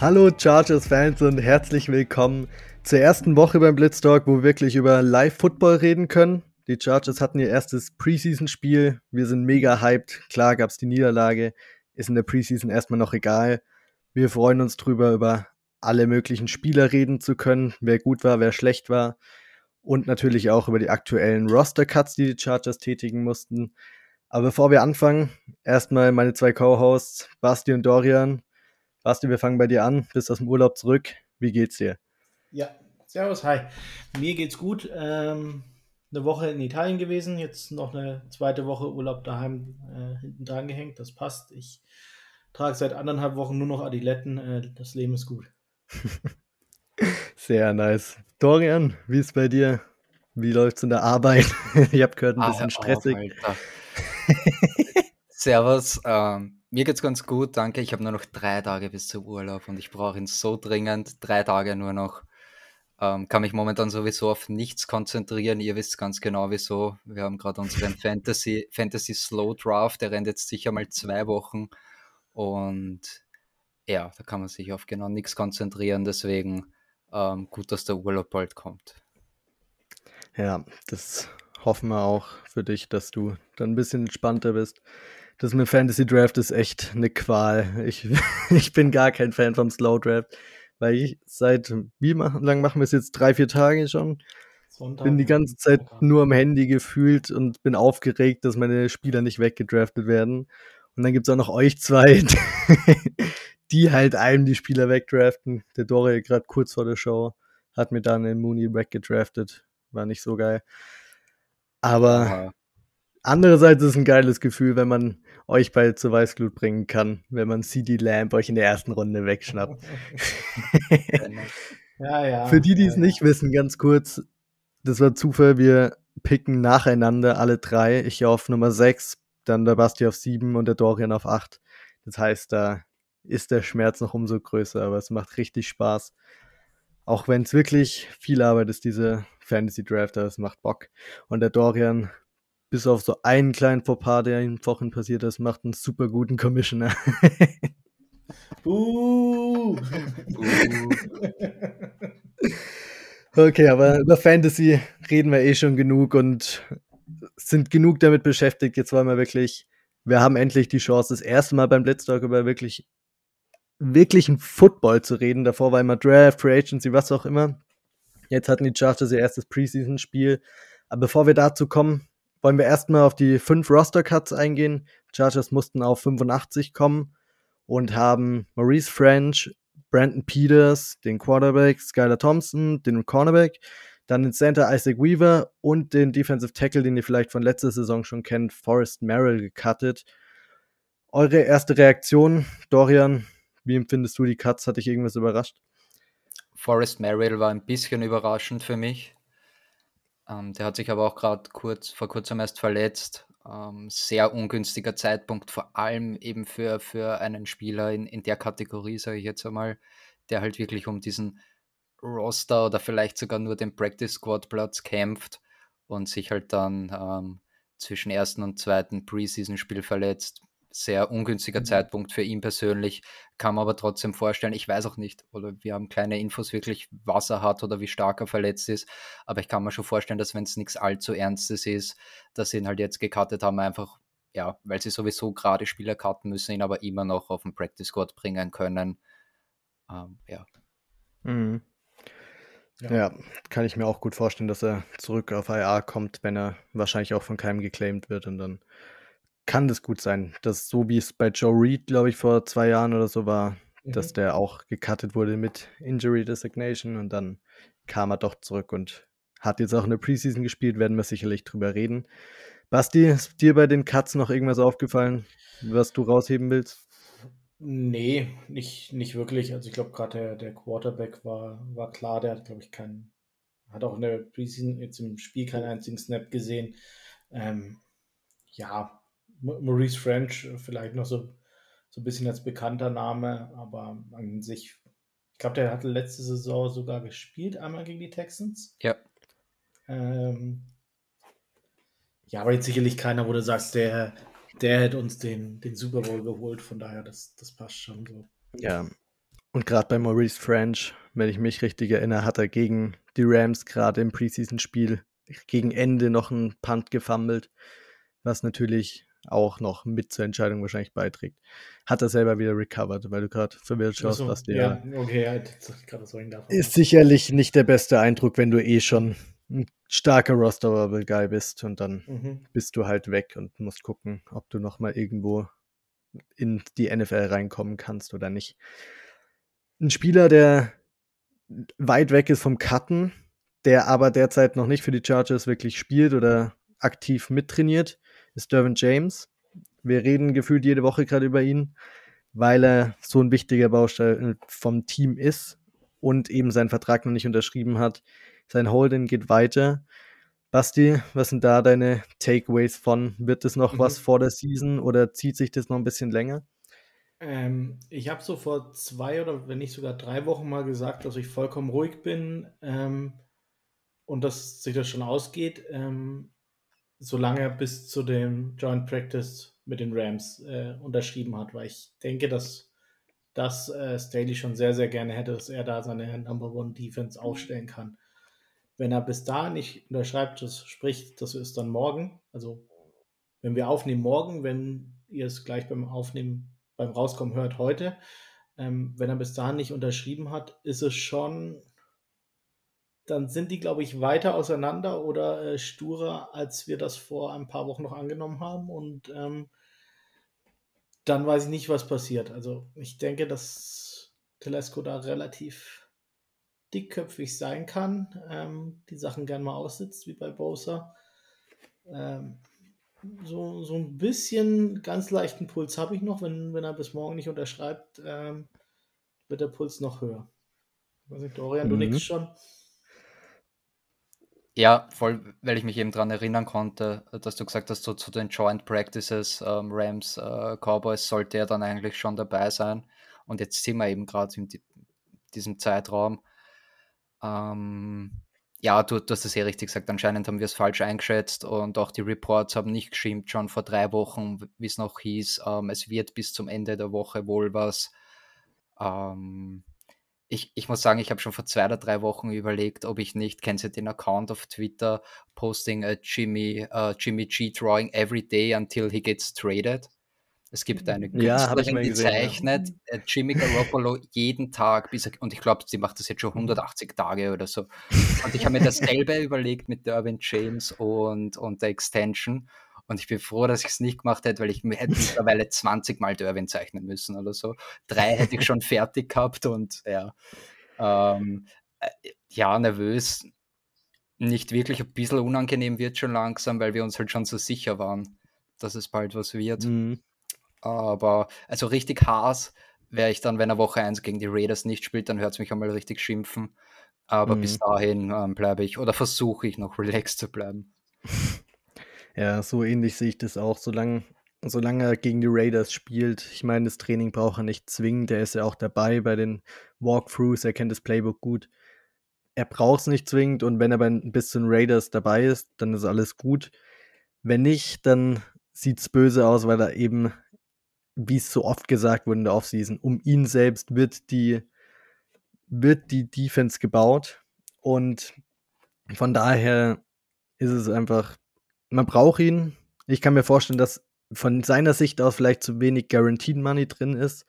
Hallo Chargers-Fans und herzlich willkommen zur ersten Woche beim Blitztalk, wo wir wirklich über Live-Football reden können. Die Chargers hatten ihr erstes Preseason-Spiel. Wir sind mega hyped. Klar gab es die Niederlage. Ist in der Preseason erstmal noch egal. Wir freuen uns drüber, über alle möglichen Spieler reden zu können, wer gut war, wer schlecht war. Und natürlich auch über die aktuellen Roster-Cuts, die die Chargers tätigen mussten. Aber bevor wir anfangen, erstmal meine zwei Co-Hosts, Basti und Dorian. Basti, wir fangen bei dir an. Bist aus dem Urlaub zurück. Wie geht's dir? Ja, servus, hi. Mir geht's gut. Ähm, eine Woche in Italien gewesen, jetzt noch eine zweite Woche Urlaub daheim äh, hinten dran gehängt. Das passt. Ich trage seit anderthalb Wochen nur noch Adiletten. Äh, das Leben ist gut. Sehr nice. Dorian, wie ist bei dir? Wie läuft's in der Arbeit? ich habe gehört, ein bisschen ah, stressig. Servus, ähm, mir geht's ganz gut, danke. Ich habe nur noch drei Tage bis zum Urlaub und ich brauche ihn so dringend. Drei Tage nur noch. Ähm, kann mich momentan sowieso auf nichts konzentrieren. Ihr wisst ganz genau wieso. Wir haben gerade unseren Fantasy, Fantasy Slow Draft, der rennt jetzt sicher mal zwei Wochen. Und ja, da kann man sich auf genau nichts konzentrieren. Deswegen ähm, gut, dass der Urlaub bald kommt. Ja, das hoffen wir auch für dich, dass du dann ein bisschen entspannter bist. Das mit Fantasy Draft ist echt eine Qual. Ich, ich bin gar kein Fan vom Slow Draft weil ich seit, wie lang machen wir es jetzt? Drei, vier Tage schon? Sonntag. Bin die ganze Zeit nur am Handy gefühlt und bin aufgeregt, dass meine Spieler nicht weggedraftet werden. Und dann gibt es auch noch euch zwei, die halt einem die Spieler wegdraften. Der Dore gerade kurz vor der Show hat mir dann in Mooney weggedraftet. War nicht so geil. Aber Aha. Andererseits ist es ein geiles Gefühl, wenn man euch bald zur Weißglut bringen kann, wenn man CD Lamp euch in der ersten Runde wegschnappt. ja, ja. Für die, die es ja, nicht wissen, ganz kurz, das war Zufall, wir picken nacheinander alle drei. Ich auf Nummer 6, dann der Basti auf 7 und der Dorian auf 8. Das heißt, da ist der Schmerz noch umso größer, aber es macht richtig Spaß. Auch wenn es wirklich viel Arbeit ist, diese Fantasy Draft, aber es macht Bock. Und der Dorian bis auf so einen kleinen Fauxpas, der in Wochen passiert ist, macht einen super guten Commissioner. uh. okay, aber über Fantasy reden wir eh schon genug und sind genug damit beschäftigt. Jetzt wollen wir wirklich, wir haben endlich die Chance, das erste Mal beim Blitztalk über wirklich wirklichen Football zu reden. Davor war immer Draft, Free Agency, was auch immer. Jetzt hatten die Chargers ihr erstes Preseason-Spiel. Aber bevor wir dazu kommen, wollen wir erstmal auf die fünf Roster-Cuts eingehen. Chargers mussten auf 85 kommen und haben Maurice French, Brandon Peters, den Quarterback, Skylar Thompson, den Cornerback, dann den Center Isaac Weaver und den Defensive Tackle, den ihr vielleicht von letzter Saison schon kennt, Forrest Merrill gecuttet. Eure erste Reaktion, Dorian, wie empfindest du die Cuts? Hat dich irgendwas überrascht? Forrest Merrill war ein bisschen überraschend für mich. Ähm, der hat sich aber auch gerade kurz, vor kurzem erst verletzt. Ähm, sehr ungünstiger Zeitpunkt, vor allem eben für, für einen Spieler in, in der Kategorie, sage ich jetzt einmal, der halt wirklich um diesen Roster oder vielleicht sogar nur den Practice Squad Platz kämpft und sich halt dann ähm, zwischen ersten und zweiten Preseason-Spiel verletzt sehr ungünstiger mhm. Zeitpunkt für ihn persönlich, kann man aber trotzdem vorstellen, ich weiß auch nicht, oder wir haben keine Infos wirklich, was er hat oder wie stark er verletzt ist, aber ich kann mir schon vorstellen, dass wenn es nichts allzu Ernstes ist, dass sie ihn halt jetzt gecuttet haben, einfach, ja, weil sie sowieso gerade Spieler cutten müssen, ihn aber immer noch auf den Practice Squad bringen können. Ähm, ja. Mhm. Ja. ja. kann ich mir auch gut vorstellen, dass er zurück auf IR kommt, wenn er wahrscheinlich auch von keinem geclaimed wird und dann kann das gut sein, dass so wie es bei Joe Reed, glaube ich, vor zwei Jahren oder so war, mhm. dass der auch gecuttet wurde mit Injury Designation und dann kam er doch zurück und hat jetzt auch eine Preseason gespielt, werden wir sicherlich drüber reden. Basti, ist dir bei den Cuts noch irgendwas aufgefallen, was du rausheben willst? Nee, nicht, nicht wirklich. Also ich glaube gerade der, der Quarterback war, war klar, der hat, glaube ich, keinen, hat auch in der Preseason jetzt im Spiel keinen einzigen Snap gesehen. Ähm, ja, Maurice French äh, vielleicht noch so, so ein bisschen als bekannter Name, aber an sich, ich glaube, der hatte letzte Saison sogar gespielt, einmal gegen die Texans. Ja. Ähm, ja, aber jetzt sicherlich keiner, wo du sagst, der, der hätte uns den, den Super Bowl geholt, von daher, das, das passt schon so. Ja. Und gerade bei Maurice French, wenn ich mich richtig erinnere, hat er gegen die Rams gerade im Preseason-Spiel gegen Ende noch einen Punt gefummelt, was natürlich auch noch mit zur Entscheidung wahrscheinlich beiträgt. Hat er selber wieder recovered, weil du gerade verwirrt schaust, so, was der. Ja, okay, halt, ist sicherlich nicht der beste Eindruck, wenn du eh schon ein starker Rosterable Guy bist und dann mhm. bist du halt weg und musst gucken, ob du noch mal irgendwo in die NFL reinkommen kannst oder nicht. Ein Spieler, der weit weg ist vom Cutten, der aber derzeit noch nicht für die Chargers wirklich spielt oder aktiv mittrainiert, ist Dervin James. Wir reden gefühlt jede Woche gerade über ihn, weil er so ein wichtiger Baustein vom Team ist und eben seinen Vertrag noch nicht unterschrieben hat. Sein Holding geht weiter. Basti, was sind da deine Takeaways von? Wird es noch mhm. was vor der Season oder zieht sich das noch ein bisschen länger? Ähm, ich habe so vor zwei oder wenn nicht sogar drei Wochen mal gesagt, dass ich vollkommen ruhig bin ähm, und dass sich das schon ausgeht. Ähm, solange er bis zu dem Joint Practice mit den Rams äh, unterschrieben hat, weil ich denke, dass das äh, Staley schon sehr, sehr gerne hätte, dass er da seine Number One Defense aufstellen kann. Wenn er bis da nicht unterschreibt, das spricht, das ist dann morgen. Also, wenn wir aufnehmen morgen, wenn ihr es gleich beim Aufnehmen, beim Rauskommen hört heute, ähm, wenn er bis dahin nicht unterschrieben hat, ist es schon dann sind die, glaube ich, weiter auseinander oder äh, sturer, als wir das vor ein paar Wochen noch angenommen haben. Und ähm, dann weiß ich nicht, was passiert. Also ich denke, dass Telesco da relativ dickköpfig sein kann, ähm, die Sachen gern mal aussitzt, wie bei Bowser. Ähm, so, so ein bisschen ganz leichten Puls habe ich noch, wenn, wenn er bis morgen nicht unterschreibt, ähm, wird der Puls noch höher. Ich weiß nicht, Dorian, mhm. du nix schon. Ja, voll, weil ich mich eben daran erinnern konnte, dass du gesagt hast, so zu den Joint Practices ähm, Rams, äh, Cowboys sollte er dann eigentlich schon dabei sein. Und jetzt sind wir eben gerade in die, diesem Zeitraum. Ähm, ja, du, du hast es eh richtig gesagt, anscheinend haben wir es falsch eingeschätzt und auch die Reports haben nicht gestimmt, schon vor drei Wochen, wie es noch hieß, ähm, es wird bis zum Ende der Woche wohl was. Ähm, ich, ich muss sagen, ich habe schon vor zwei oder drei Wochen überlegt, ob ich nicht, kennst du den Account auf Twitter, posting a Jimmy, uh, Jimmy G drawing every day until he gets traded. Es gibt eine Künstlerin, ja, die zeichnet ja. Äh, Jimmy Garoppolo jeden Tag, bis er, und ich glaube, sie macht das jetzt schon 180 Tage oder so. Und ich habe mir dasselbe überlegt mit Derwin James und, und der Extension. Und ich bin froh, dass ich es nicht gemacht hätte, weil ich hätte mittlerweile 20 Mal Derwin zeichnen müssen oder so. Drei hätte ich schon fertig gehabt und ja. Ähm, äh, ja, nervös. Nicht wirklich, ein bisschen unangenehm wird schon langsam, weil wir uns halt schon so sicher waren, dass es bald was wird. Mhm. Aber also richtig Haas wäre ich dann, wenn er Woche 1 gegen die Raiders nicht spielt, dann hört es mich einmal richtig schimpfen. Aber mhm. bis dahin ähm, bleibe ich oder versuche ich noch relaxed zu bleiben. Ja, so ähnlich sehe ich das auch. Solange, solange er gegen die Raiders spielt, ich meine, das Training braucht er nicht zwingend. Er ist ja auch dabei bei den Walkthroughs, er kennt das Playbook gut. Er braucht es nicht zwingend und wenn er bei, bis zu den Raiders dabei ist, dann ist alles gut. Wenn nicht, dann sieht es böse aus, weil er eben, wie es so oft gesagt wurde in der Offseason, um ihn selbst wird die, wird die Defense gebaut. Und von daher ist es einfach man braucht ihn. Ich kann mir vorstellen, dass von seiner Sicht aus vielleicht zu wenig Guaranteed Money drin ist,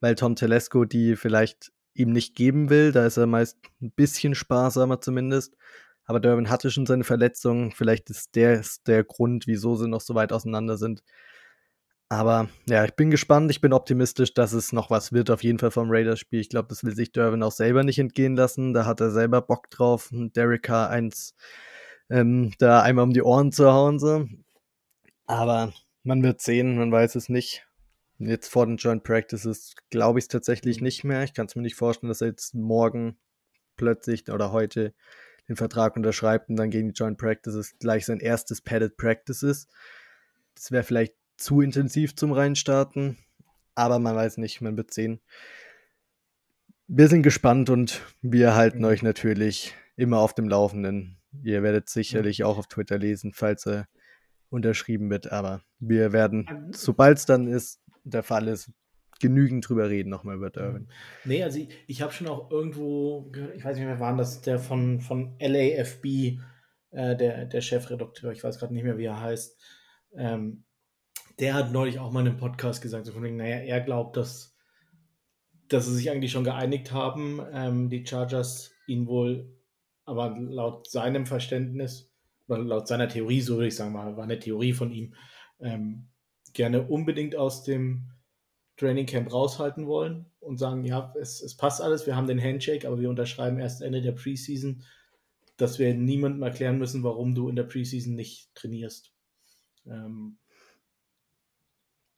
weil Tom Telesco die vielleicht ihm nicht geben will. Da ist er meist ein bisschen sparsamer zumindest. Aber Durbin hatte schon seine Verletzung. Vielleicht ist der ist der Grund, wieso sie noch so weit auseinander sind. Aber ja, ich bin gespannt. Ich bin optimistisch, dass es noch was wird, auf jeden Fall vom Raiders-Spiel. Ich glaube, das will sich Durbin auch selber nicht entgehen lassen. Da hat er selber Bock drauf, Derek Carr eins ähm, da einmal um die Ohren zu hauen. So. Aber man wird sehen, man weiß es nicht. Jetzt vor den Joint Practices glaube ich es tatsächlich nicht mehr. Ich kann es mir nicht vorstellen, dass er jetzt morgen plötzlich oder heute den Vertrag unterschreibt und dann gegen die Joint Practices gleich sein erstes Padded Practice ist. Das wäre vielleicht zu intensiv zum Reinstarten, aber man weiß nicht, man wird sehen. Wir sind gespannt und wir halten euch natürlich immer auf dem Laufenden. Ihr werdet sicherlich auch auf Twitter lesen, falls er unterschrieben wird. Aber wir werden, sobald es dann ist, der Fall ist, genügend drüber reden, nochmal über Durbin. Nee, also ich, ich habe schon auch irgendwo gehört, ich weiß nicht mehr, waren das der von, von LAFB, äh, der, der Chefredakteur, ich weiß gerade nicht mehr, wie er heißt, ähm, der hat neulich auch mal in einem Podcast gesagt, so von wegen, naja, er glaubt, dass, dass sie sich eigentlich schon geeinigt haben, ähm, die Chargers ihn wohl, aber laut seinem Verständnis, oder laut seiner Theorie, so würde ich sagen, war, war eine Theorie von ihm, ähm, gerne unbedingt aus dem Training Camp raushalten wollen und sagen, ja, es, es passt alles, wir haben den Handshake, aber wir unterschreiben erst Ende der Preseason, dass wir niemandem erklären müssen, warum du in der Preseason nicht trainierst. Ähm,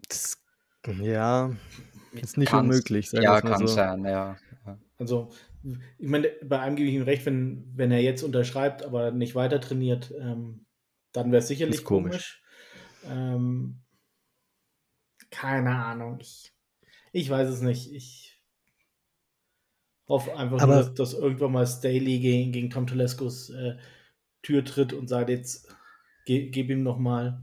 das, ja, ist nicht kann's, unmöglich. ja, kann so. sein, ja. Also, ich meine, bei einem gebe ich ihm recht, wenn, wenn er jetzt unterschreibt, aber nicht weiter trainiert, ähm, dann wäre es sicherlich komisch. komisch. Ähm, keine Ahnung. Ich, ich weiß es nicht. Ich hoffe einfach aber, nur, dass, dass, irgendwann mal Staley gegen, gegen Tom Telescos äh, Tür tritt und sagt jetzt, ge, gib ihm nochmal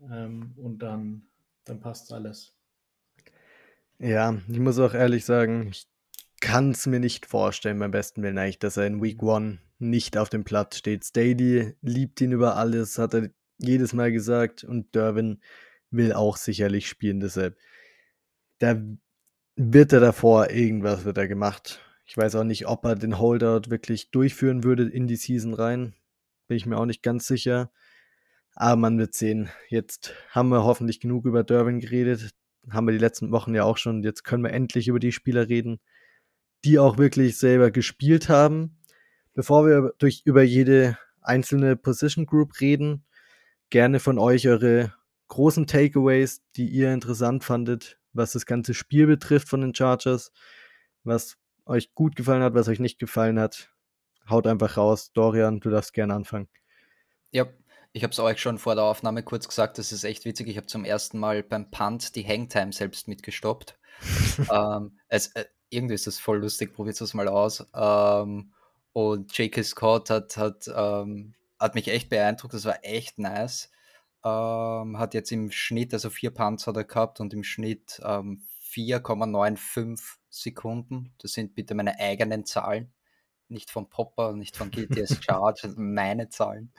ähm, und dann, dann passt alles. Ja, ich muss auch ehrlich sagen, ich kann es mir nicht vorstellen, beim besten Willen eigentlich, dass er in Week One nicht auf dem Platz steht. Staley liebt ihn über alles, hat er jedes Mal gesagt und Derwin will auch sicherlich spielen, deshalb da wird er davor, irgendwas wird er gemacht. Ich weiß auch nicht, ob er den Holdout wirklich durchführen würde in die Season rein. Bin ich mir auch nicht ganz sicher. Aber man wird sehen. Jetzt haben wir hoffentlich genug über Durbin geredet. Haben wir die letzten Wochen ja auch schon. Jetzt können wir endlich über die Spieler reden, die auch wirklich selber gespielt haben. Bevor wir durch, über jede einzelne Position Group reden, gerne von euch eure großen Takeaways, die ihr interessant fandet, was das ganze Spiel betrifft von den Chargers, was euch gut gefallen hat, was euch nicht gefallen hat. Haut einfach raus. Dorian, du darfst gerne anfangen. Ja, ich habe es euch schon vor der Aufnahme kurz gesagt, das ist echt witzig. Ich habe zum ersten Mal beim Punt die Hangtime selbst mitgestoppt. ähm, es, äh, irgendwie ist das voll lustig, probiert es mal aus. Ähm, und J.K. Scott hat, hat, ähm, hat mich echt beeindruckt, das war echt nice. Ähm, hat jetzt im Schnitt, also vier Punts hat er gehabt und im Schnitt ähm, 4,95 Sekunden. Das sind bitte meine eigenen Zahlen, nicht von Popper, nicht von GTS Charge, meine Zahlen.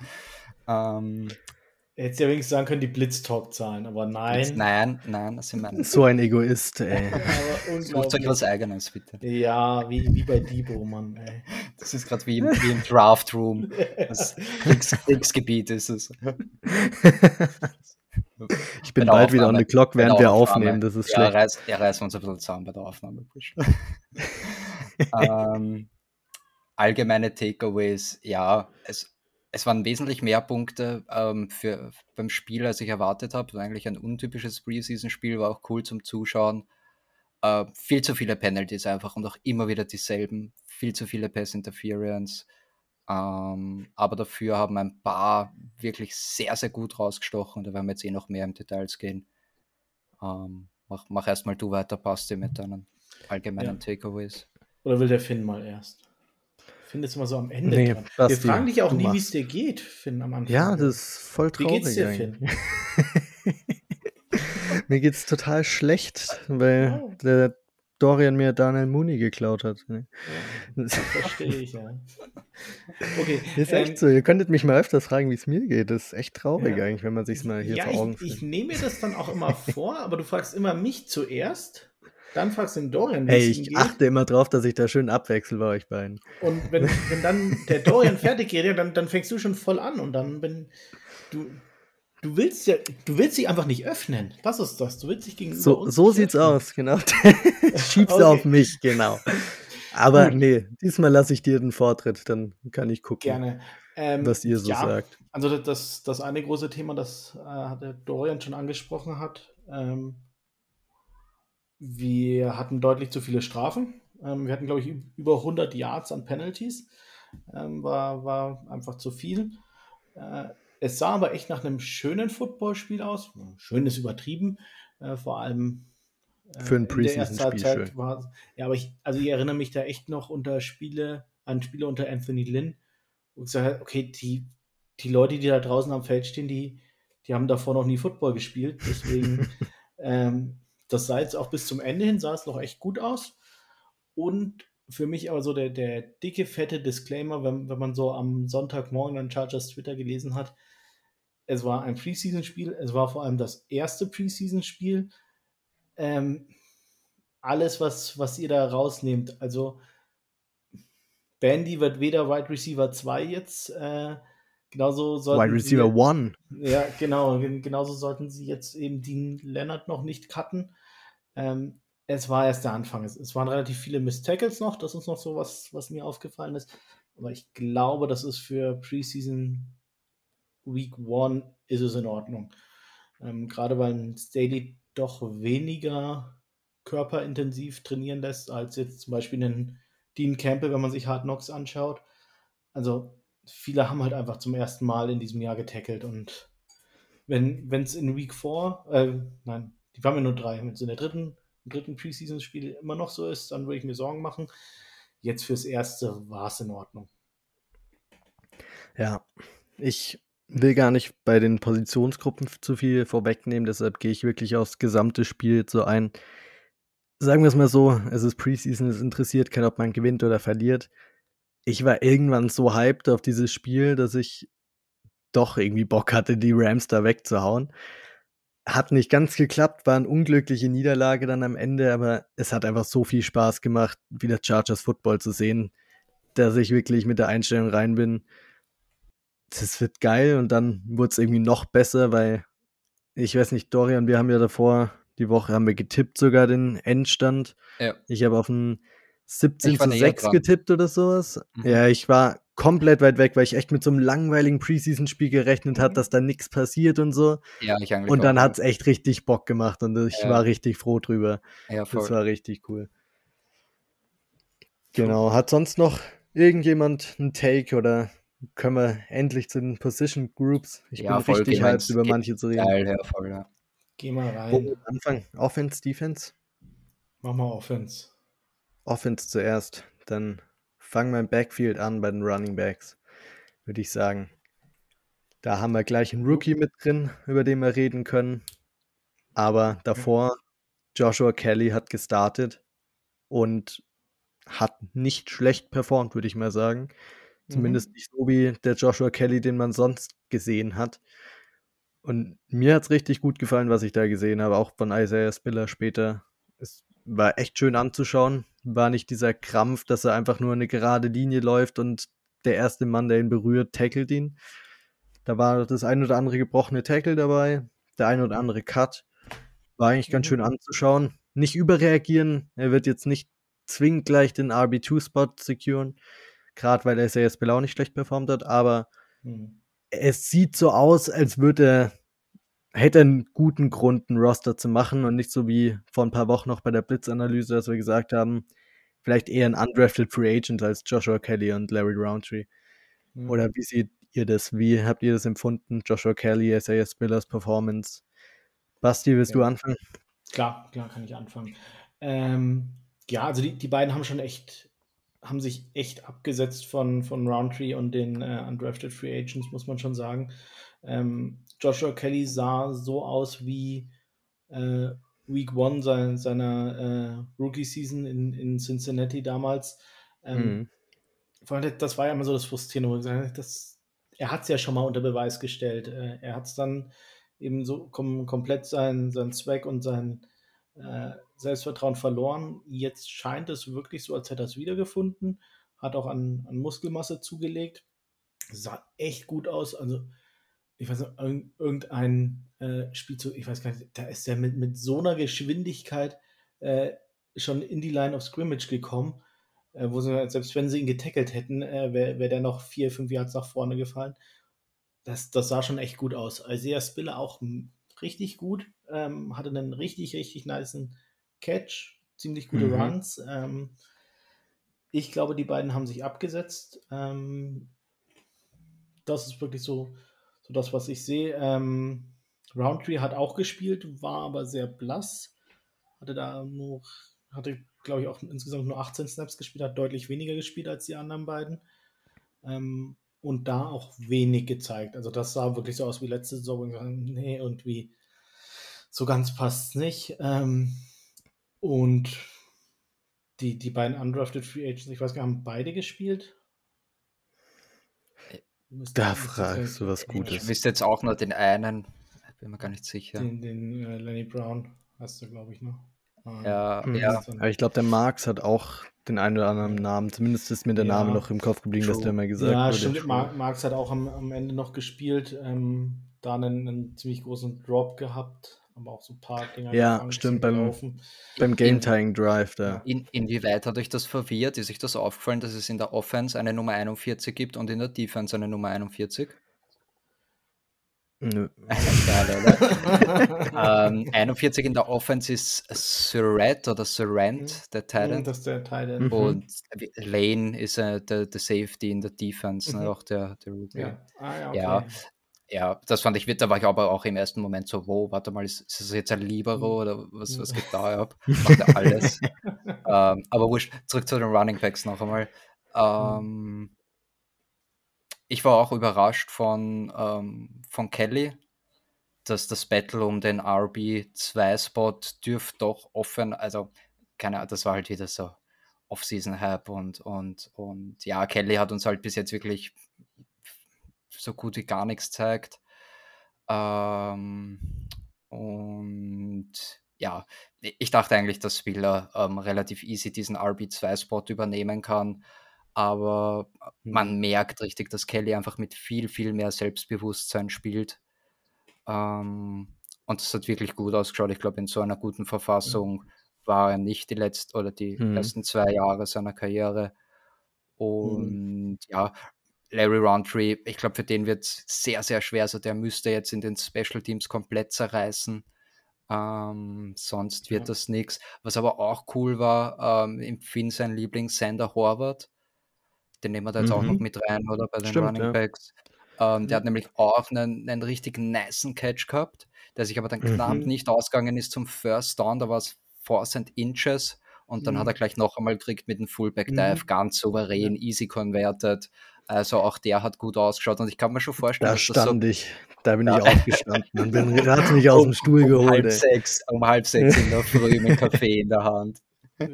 Hättest ja wenigstens sagen können, die Blitztalk-Zahlen, aber nein. nein, nein, das sind meine. So ein Egoist, ey. Sucht euch was Eigenes, bitte. Ja, wie, wie bei Debo, Mann, ey. Das ist gerade wie, im, wie im Draft Room. Das Kriegs, Kriegsgebiet ist es. Ich bin bald wieder on the clock, während wir aufnehmen. Das ist ja, schlecht. Reiß, ja, reißen wir uns ein bisschen zusammen bei der Aufnahme. ähm, allgemeine Takeaways, ja, es, es waren wesentlich mehr Punkte ähm, für, beim Spiel, als ich erwartet habe. War eigentlich ein untypisches Preseason-Spiel, war auch cool zum Zuschauen. Äh, viel zu viele Penalties einfach und auch immer wieder dieselben. Viel zu viele Pass-Interference. Ähm, aber dafür haben ein paar wirklich sehr, sehr gut rausgestochen. Da werden wir jetzt eh noch mehr im Details gehen. Ähm, mach, mach erstmal du weiter, Basti, mit deinen allgemeinen ja. Takeaways. Oder will der Finn mal erst? Finn ist immer so am Ende. Nee, wir fragen dich auch nie, wie es dir geht, Finn, am Anfang. Ja, das ist voll traurig. Wie geht's dir, Finn? Mir geht's total schlecht, weil oh. der Dorian mir Daniel Mooney geklaut hat. Ja, das verstehe ich, ja. Okay. Ist echt ähm, so. Ihr könntet mich mal öfters fragen, wie es mir geht. Das ist echt traurig ja. eigentlich, wenn man sich mal hier ja, vor Augen führt. Ich nehme mir das dann auch immer vor, aber du fragst immer mich zuerst. Dann fragst du den Dorian, wie Hey, ich geht. achte immer drauf, dass ich da schön abwechsel bei euch beiden. Und wenn, wenn dann der Dorian fertig geht, dann, dann fängst du schon voll an und dann bin du. Du willst ja, du willst sie einfach nicht öffnen. Was ist das? Du willst dich gegenüber so, uns So sieht's öffnen. aus, genau. Schiebst okay. auf mich, genau. Aber Gut. nee, diesmal lasse ich dir den Vortritt, dann kann ich gucken, Gerne. Ähm, was ihr so ja, sagt. Also das, das eine große Thema, das äh, der Dorian schon angesprochen hat, ähm, wir hatten deutlich zu viele Strafen. Ähm, wir hatten, glaube ich, über 100 Yards an Penalties. Ähm, war, war einfach zu viel. Äh, es sah aber echt nach einem schönen Footballspiel aus. Schön ist übertrieben. Äh, vor allem äh, für ein Preseason-Spiel. Ja, aber ich, also ich erinnere mich da echt noch unter Spiele, an Spiele unter Anthony Lynn, wo ich sage, okay, die, die Leute, die da draußen am Feld stehen, die, die haben davor noch nie Football gespielt. Deswegen ähm, das sah jetzt auch bis zum Ende hin, sah es noch echt gut aus. Und für mich aber so der, der dicke, fette Disclaimer, wenn, wenn man so am Sonntagmorgen an Chargers Twitter gelesen hat, es war ein Preseason-Spiel, es war vor allem das erste Preseason-Spiel. Ähm, alles, was, was ihr da rausnehmt, also Bandy wird weder Wide Receiver 2 jetzt, äh, genauso sollten Wide Receiver 1. Ja, genau, genauso sollten sie jetzt eben Dean Leonard noch nicht cutten. Ähm, es war erst der Anfang. Es, es waren relativ viele Miss Tackles noch. Das ist noch so was, was mir aufgefallen ist. Aber ich glaube, das ist für Preseason Week 1 ist es in Ordnung. Ähm, gerade weil Staley doch weniger körperintensiv trainieren lässt, als jetzt zum Beispiel einen Dean Campbell, wenn man sich Hard Knocks anschaut. Also viele haben halt einfach zum ersten Mal in diesem Jahr getackelt und wenn es in Week 4, äh, nein, die waren ja nur drei, wenn es in der dritten dritten Preseason-Spiel immer noch so ist, dann würde ich mir Sorgen machen. Jetzt fürs erste war es in Ordnung. Ja, ich will gar nicht bei den Positionsgruppen zu viel vorwegnehmen, deshalb gehe ich wirklich aufs gesamte Spiel so ein. Sagen wir es mal so, es ist Preseason, es interessiert keinen, ob man gewinnt oder verliert. Ich war irgendwann so hyped auf dieses Spiel, dass ich doch irgendwie Bock hatte, die Rams da wegzuhauen hat nicht ganz geklappt, war eine unglückliche Niederlage dann am Ende, aber es hat einfach so viel Spaß gemacht, wieder Chargers Football zu sehen, dass ich wirklich mit der Einstellung rein bin. Das wird geil und dann wurde es irgendwie noch besser, weil ich weiß nicht, Dorian, wir haben ja davor, die Woche haben wir getippt sogar den Endstand. Ja. Ich habe auf ein 17 zu 6 getippt oder sowas. Mhm. Ja, ich war komplett weit weg, weil ich echt mit so einem langweiligen Preseason-Spiel gerechnet mhm. hat, dass da nichts passiert und so. Ja, ich eigentlich Und dann hat es echt richtig Bock gemacht und ich ja. war richtig froh drüber. Ja, voll. Das war richtig cool. Genau. Hat sonst noch irgendjemand einen Take oder können wir endlich zu den Position Groups? Ich ja, bin richtig hyped, über manche zu reden. Geil, ja, voll, ja. Geh mal rein. Anfang? Offense, Defense? Mach mal Offense. Offense zuerst. Dann fangen wir im Backfield an bei den Running Backs, würde ich sagen. Da haben wir gleich einen Rookie mit drin, über den wir reden können. Aber davor, Joshua Kelly hat gestartet und hat nicht schlecht performt, würde ich mal sagen. Zumindest mhm. nicht so wie der Joshua Kelly, den man sonst gesehen hat. Und mir hat es richtig gut gefallen, was ich da gesehen habe, auch von Isaiah Spiller später. Es war echt schön anzuschauen war nicht dieser Krampf, dass er einfach nur eine gerade Linie läuft und der erste Mann, der ihn berührt, tackelt ihn. Da war das ein oder andere gebrochene Tackle dabei, der ein oder andere Cut. War eigentlich ganz mhm. schön anzuschauen. Nicht überreagieren. Er wird jetzt nicht zwingend gleich den RB2-Spot securen, gerade weil er es ja jetzt auch nicht schlecht performt hat, aber mhm. es sieht so aus, als würde er hätte einen guten Grund, einen Roster zu machen und nicht so wie vor ein paar Wochen noch bei der Blitzanalyse, dass wir gesagt haben, vielleicht eher ein undrafted Free Agent als Joshua Kelly und Larry Roundtree. Mhm. Oder wie seht ihr das? Wie habt ihr das empfunden? Joshua Kelly, Isaiah Spillers Performance. Basti, willst ja. du anfangen? Klar, klar kann ich anfangen. Ähm, ja, also die, die beiden haben schon echt, haben sich echt abgesetzt von, von Roundtree und den äh, undrafted Free Agents, muss man schon sagen. Ähm, Joshua Kelly sah so aus wie äh, Week One sein, seiner äh, Rookie-Season in, in Cincinnati damals. Ähm, mhm. Das war ja immer so das Frustrierende. Das, er hat es ja schon mal unter Beweis gestellt. Äh, er hat es dann eben so kom komplett sein, sein Zweck und sein äh, Selbstvertrauen verloren. Jetzt scheint es wirklich so, als hätte er es wiedergefunden. Hat auch an, an Muskelmasse zugelegt. Sah echt gut aus. Also ich weiß nicht, irgendein äh, Spielzug, ich weiß gar nicht, da ist er mit, mit so einer Geschwindigkeit äh, schon in die Line of Scrimmage gekommen, äh, wo sie, selbst wenn sie ihn getackelt hätten, äh, wäre wär der noch vier, fünf Yards nach vorne gefallen. Das, das sah schon echt gut aus. Isaiah Spiller auch richtig gut, ähm, hatte einen richtig, richtig niceen Catch, ziemlich gute mhm. Runs. Ähm, ich glaube, die beiden haben sich abgesetzt. Ähm, das ist wirklich so so das, was ich sehe. Ähm, Roundtree hat auch gespielt, war aber sehr blass. Hatte da nur, hatte, glaube ich, auch insgesamt nur 18 Snaps gespielt, hat deutlich weniger gespielt als die anderen beiden. Ähm, und da auch wenig gezeigt. Also das sah wirklich so aus wie letzte Saison. Nee, und wie so ganz passt nicht. Ähm, und die, die beiden undrafted Free Agents, ich weiß gar nicht, haben beide gespielt? Da fragst du was Gutes. Ich wüsste jetzt auch nur den einen, bin mir gar nicht sicher. Den, den äh, Lenny Brown hast du, glaube ich, noch. Ähm, ja, mhm. ja. Aber ich glaube, der Marx hat auch den einen oder anderen Namen. Zumindest ist mir der ja, Name noch im Kopf geblieben, True. dass der mal gesagt ja, wurde. Ja, stimmt. Marx hat auch am, am Ende noch gespielt. Ähm, da einen, einen ziemlich großen Drop gehabt aber auch so ein paar Dinger. Ja, stimmt, beim, beim Game-Tying Drive da. In, inwieweit hat euch das verwirrt? Ist euch das aufgefallen, dass es in der Offense eine Nummer 41 gibt und in der Defense eine Nummer 41? Nö. Geil, ähm, 41 in der Offense ist Surratt oder Surrent, mhm. der Titan. Das ist der Titan. Mhm. Und Lane ist äh, der, der Safety in der Defense, mhm. ne, auch der, der Rookie. Ja. Ah, ja, okay. ja, ja, das fand ich, da war ich aber auch im ersten Moment so, wow, warte mal, ist, ist das jetzt ein Libero hm. oder was, was geht da ab? Macht er alles. ähm, aber wurscht, zurück zu den Running Backs noch einmal. Ähm, ich war auch überrascht von, ähm, von Kelly, dass das Battle um den RB2-Spot dürfte doch offen, also keine Ahnung, das war halt wieder so Off-Season-Hype und, und, und ja, Kelly hat uns halt bis jetzt wirklich so gut wie gar nichts zeigt. Ähm, und ja, ich dachte eigentlich, dass Spieler ähm, relativ easy diesen RB2-Spot übernehmen kann. Aber mhm. man merkt richtig, dass Kelly einfach mit viel, viel mehr Selbstbewusstsein spielt. Ähm, und es hat wirklich gut ausgeschaut. Ich glaube, in so einer guten Verfassung mhm. war er nicht die letzten oder die mhm. letzten zwei Jahre seiner Karriere. Mhm. Und ja, Larry Roundtree, ich glaube, für den wird es sehr, sehr schwer. Also der müsste jetzt in den Special Teams komplett zerreißen. Ähm, sonst wird ja. das nichts. Was aber auch cool war, ähm, im Finn sein Liebling Sander Horvath. Den nehmen wir da jetzt mhm. auch noch mhm. mit rein, oder? Bei den Stimmt, Running ja. Backs. Ähm, der hat nämlich auch einen, einen richtig niceen Catch gehabt, der sich aber dann mhm. knapp nicht ausgegangen ist zum First Down. Da war es 4 Cent Inches und dann mhm. hat er gleich noch einmal gekriegt mit dem Fullback Dive, mhm. ganz souverän, easy converted. Also auch der hat gut ausgeschaut und ich kann mir schon vorstellen, da stand so, ich, da bin ja. ich aufgestanden und bin, hat mich aus dem Stuhl um, geholt. Um halb, sechs, um halb sechs in der Früh mit Kaffee in der Hand.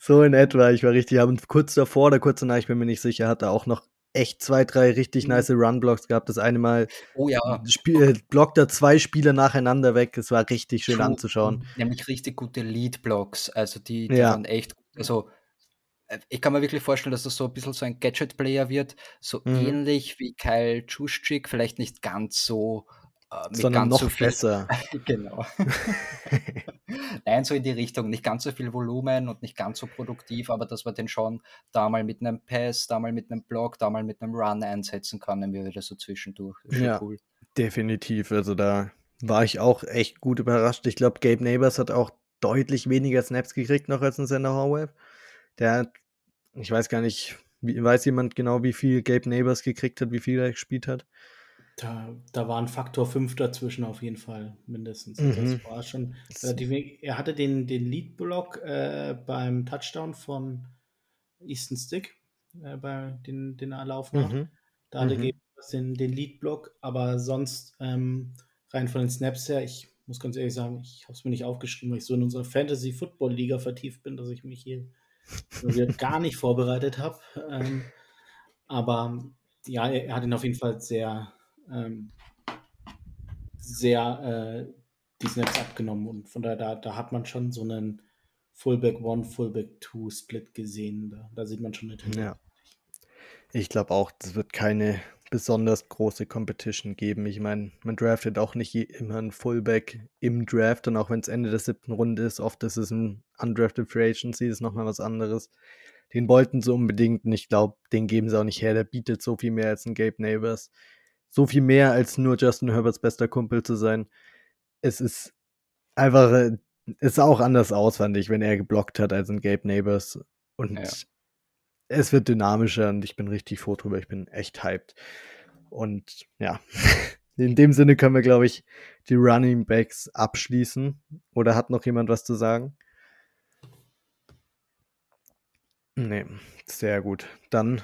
So in etwa, ich war richtig, haben kurz davor oder kurz danach, ich bin mir nicht sicher, hat er auch noch echt zwei, drei richtig mhm. nice Run-Blocks gehabt. Das eine Mal oh, ja. Spiel, äh, blockt er zwei Spieler nacheinander weg. Es war richtig schön True. anzuschauen. Nämlich richtig gute Lead-Blocks. Also die, die ja. waren echt, also ich kann mir wirklich vorstellen, dass das so ein bisschen so ein Gadget-Player wird, so mhm. ähnlich wie Kyle Juszczyk, vielleicht nicht ganz so äh, Sondern noch so viel, besser. genau. Nein, so in die Richtung. Nicht ganz so viel Volumen und nicht ganz so produktiv, aber dass man den schon da mal mit einem Pass, da mal mit einem Block, da mal mit einem Run einsetzen kann, dann wieder so zwischendurch. ja, cool. definitiv. Also da war ich auch echt gut überrascht. Ich glaube, Gabe Neighbors hat auch deutlich weniger Snaps gekriegt noch als ein Sender Howell. Der hat, ich weiß gar nicht, wie, weiß jemand genau, wie viel Gabe Neighbors gekriegt hat, wie viel er gespielt hat? Da, da war ein Faktor 5 dazwischen auf jeden Fall, mindestens. Mhm. Das war schon relativ Er hatte den, den Lead-Block äh, beim Touchdown von Easton Stick, äh, bei den, den er laufen hat. Mhm. Da hatte mhm. den, den Lead-Block, aber sonst ähm, rein von den Snaps her, ich muss ganz ehrlich sagen, ich habe es mir nicht aufgeschrieben, weil ich so in unserer Fantasy-Football-Liga vertieft bin, dass ich mich hier gar nicht vorbereitet habe. Ähm, aber ja, er, hat ihn auf jeden Fall sehr, ähm, sehr äh, die Snaps abgenommen und von daher, da, da hat man schon so einen Fullback One, Fullback Two Split gesehen. Da, da sieht man schon eine Tendenz. Ja. Ich glaube auch, das wird keine besonders große Competition geben. Ich meine, man draftet auch nicht immer einen Fullback im Draft und auch wenn es Ende der siebten Runde ist, oft ist es ein Undrafted Free Agency, ist nochmal was anderes. Den wollten sie unbedingt und ich glaube, den geben sie auch nicht her. Der bietet so viel mehr als ein Gabe Neighbors. So viel mehr als nur Justin Herberts bester Kumpel zu sein. Es ist einfach, äh, es sah auch anders aus, fand ich, wenn er geblockt hat als ein Gabe Neighbors. Und ja es wird dynamischer und ich bin richtig froh drüber. Ich bin echt hyped. Und ja, in dem Sinne können wir, glaube ich, die Running Backs abschließen. Oder hat noch jemand was zu sagen? Nee, sehr gut. Dann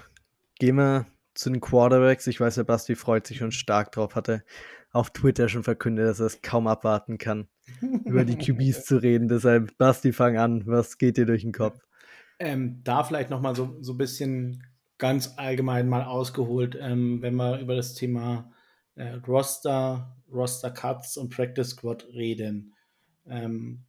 gehen wir zu den Quarterbacks. Ich weiß, der Basti freut sich schon stark drauf, hatte auf Twitter schon verkündet, dass er es kaum abwarten kann, über die QBs zu reden. Deshalb, Basti, fang an. Was geht dir durch den Kopf? Ähm, da vielleicht nochmal so, so ein bisschen ganz allgemein mal ausgeholt, ähm, wenn wir über das Thema äh, Roster, Roster Cuts und Practice Squad reden. Ähm,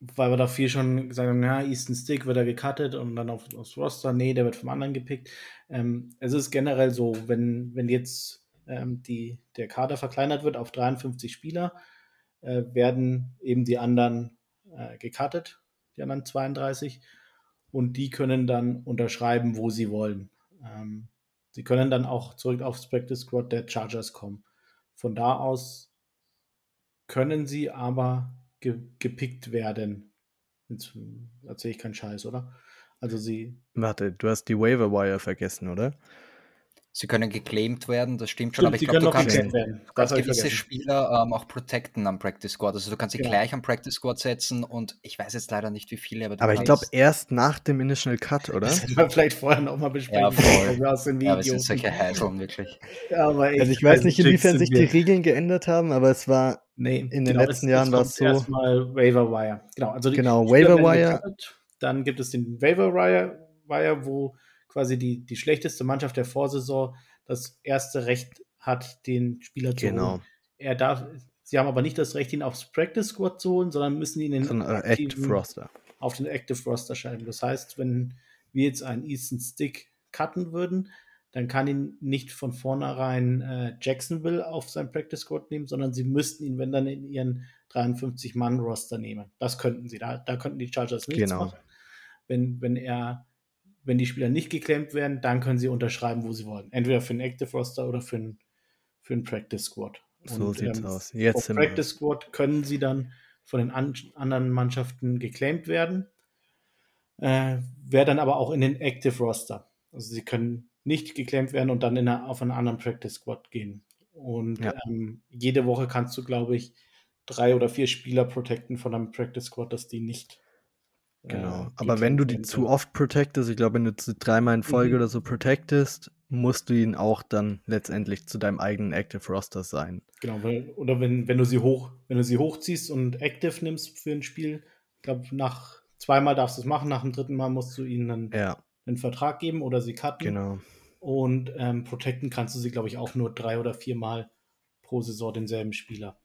weil wir da viel schon gesagt haben, ja, Easton Stick wird er gecuttet und dann auf, aufs Roster, nee, der wird vom anderen gepickt. Ähm, es ist generell so, wenn, wenn jetzt ähm, die, der Kader verkleinert wird auf 53 Spieler, äh, werden eben die anderen äh, gecuttet, die anderen 32, und die können dann unterschreiben, wo sie wollen. Ähm, sie können dann auch zurück aufs Practice Squad der Chargers kommen. Von da aus können sie aber ge gepickt werden. Jetzt erzähle ich keinen Scheiß, oder? Also sie. Warte, du hast die Waiver Wire vergessen, oder? Sie können geclaimed werden, das stimmt schon, stimmt, aber ich glaube, du kannst, du kannst gewisse Spieler ähm, auch protecten am Practice Squad. Also du kannst sie genau. gleich am Practice Squad setzen und ich weiß jetzt leider nicht, wie viele, aber Aber ich glaube erst nach dem Initial Cut, oder? Das hätten wir vielleicht vorher noch mal besprechen. Ja, voll. Aus dem Video. Ja, aber es sind solche Heiseln, wirklich. Ja, aber ich, also ich weiß nicht, inwiefern sich die Regeln geändert haben, aber es war nee, in den genau, letzten Jahren war es so. Erstmal Waiver Wire. Genau, also die genau, Waiver Wire. Dann gibt es den Waiver Wire, wo quasi die, die schlechteste Mannschaft der Vorsaison das erste Recht hat, den Spieler zu genau. holen. Er darf, sie haben aber nicht das Recht, ihn aufs Practice Squad zu holen, sondern müssen ihn in so Active Roster. auf den Active Roster schreiben. Das heißt, wenn wir jetzt einen Easton Stick cutten würden, dann kann ihn nicht von vornherein äh, Jacksonville auf sein Practice Squad nehmen, sondern sie müssten ihn, wenn dann, in ihren 53-Mann-Roster nehmen. Das könnten sie. Da, da könnten die Chargers nichts genau. machen. Wenn, wenn er wenn die Spieler nicht geclaimed werden, dann können sie unterschreiben, wo sie wollen. Entweder für einen Active Roster oder für einen, für einen Practice Squad. So Und, sieht's ähm, aus. Jetzt auf Practice Squad können sie dann von den an anderen Mannschaften geclaimed werden. Äh, Wäre dann aber auch in den Active Roster. Also sie können nicht geclaimed werden und dann in eine, auf einen anderen Practice Squad gehen. Und ja. ähm, jede Woche kannst du, glaube ich, drei oder vier Spieler protecten von einem Practice Squad, dass die nicht Genau. Äh, Aber wenn du die zu oft protectest, ich glaube, wenn du dreimal in Folge mhm. oder so protectest, musst du ihn auch dann letztendlich zu deinem eigenen Active Roster sein. Genau, weil, oder wenn, wenn du sie hoch, wenn du sie hochziehst und Active nimmst für ein Spiel, ich glaube, nach zweimal darfst du es machen, nach dem dritten Mal musst du ihnen dann ja. einen Vertrag geben oder sie cutten. Genau. Und ähm, protecten kannst du sie, glaube ich, auch nur drei oder viermal pro Saison denselben Spieler.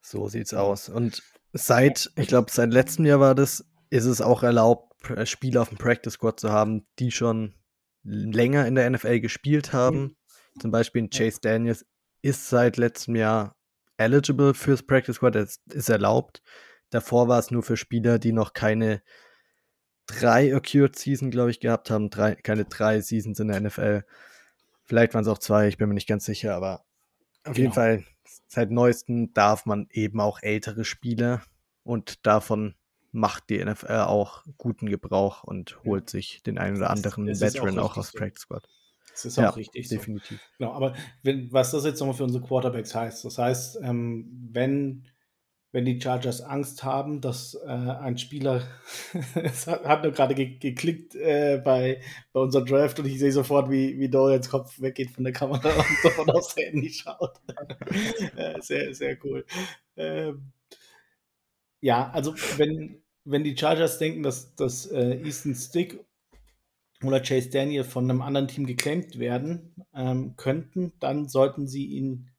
So sieht's aus. Und seit, ich glaube, seit letztem Jahr war das, ist es auch erlaubt, Spieler auf dem Practice Squad zu haben, die schon länger in der NFL gespielt haben. Mhm. Zum Beispiel Chase Daniels ist seit letztem Jahr eligible fürs Practice Squad, das ist erlaubt. Davor war es nur für Spieler, die noch keine drei Acute Season, glaube ich, gehabt haben, drei, keine drei Seasons in der NFL. Vielleicht waren es auch zwei, ich bin mir nicht ganz sicher, aber auf genau. jeden Fall seit neuestem darf man eben auch ältere Spieler und davon macht die NFL auch guten Gebrauch und holt sich den einen oder anderen das Veteran auch, auch aus Practice Squad. Das ist auch ja, richtig. Definitiv. So. Genau, aber wenn, was das jetzt nochmal für unsere Quarterbacks heißt, das heißt, ähm, wenn, wenn die Chargers Angst haben, dass äh, ein Spieler, es hat, hat nur gerade ge geklickt äh, bei, bei unserem Draft und ich sehe sofort, wie, wie Dorians Kopf weggeht von der Kamera und davon aufs Handy schaut. äh, sehr, sehr cool. Ähm, ja, also wenn, wenn die Chargers denken, dass, dass äh, Easton Stick oder Chase Daniel von einem anderen Team geclaimed werden ähm, könnten, dann sollten sie ihn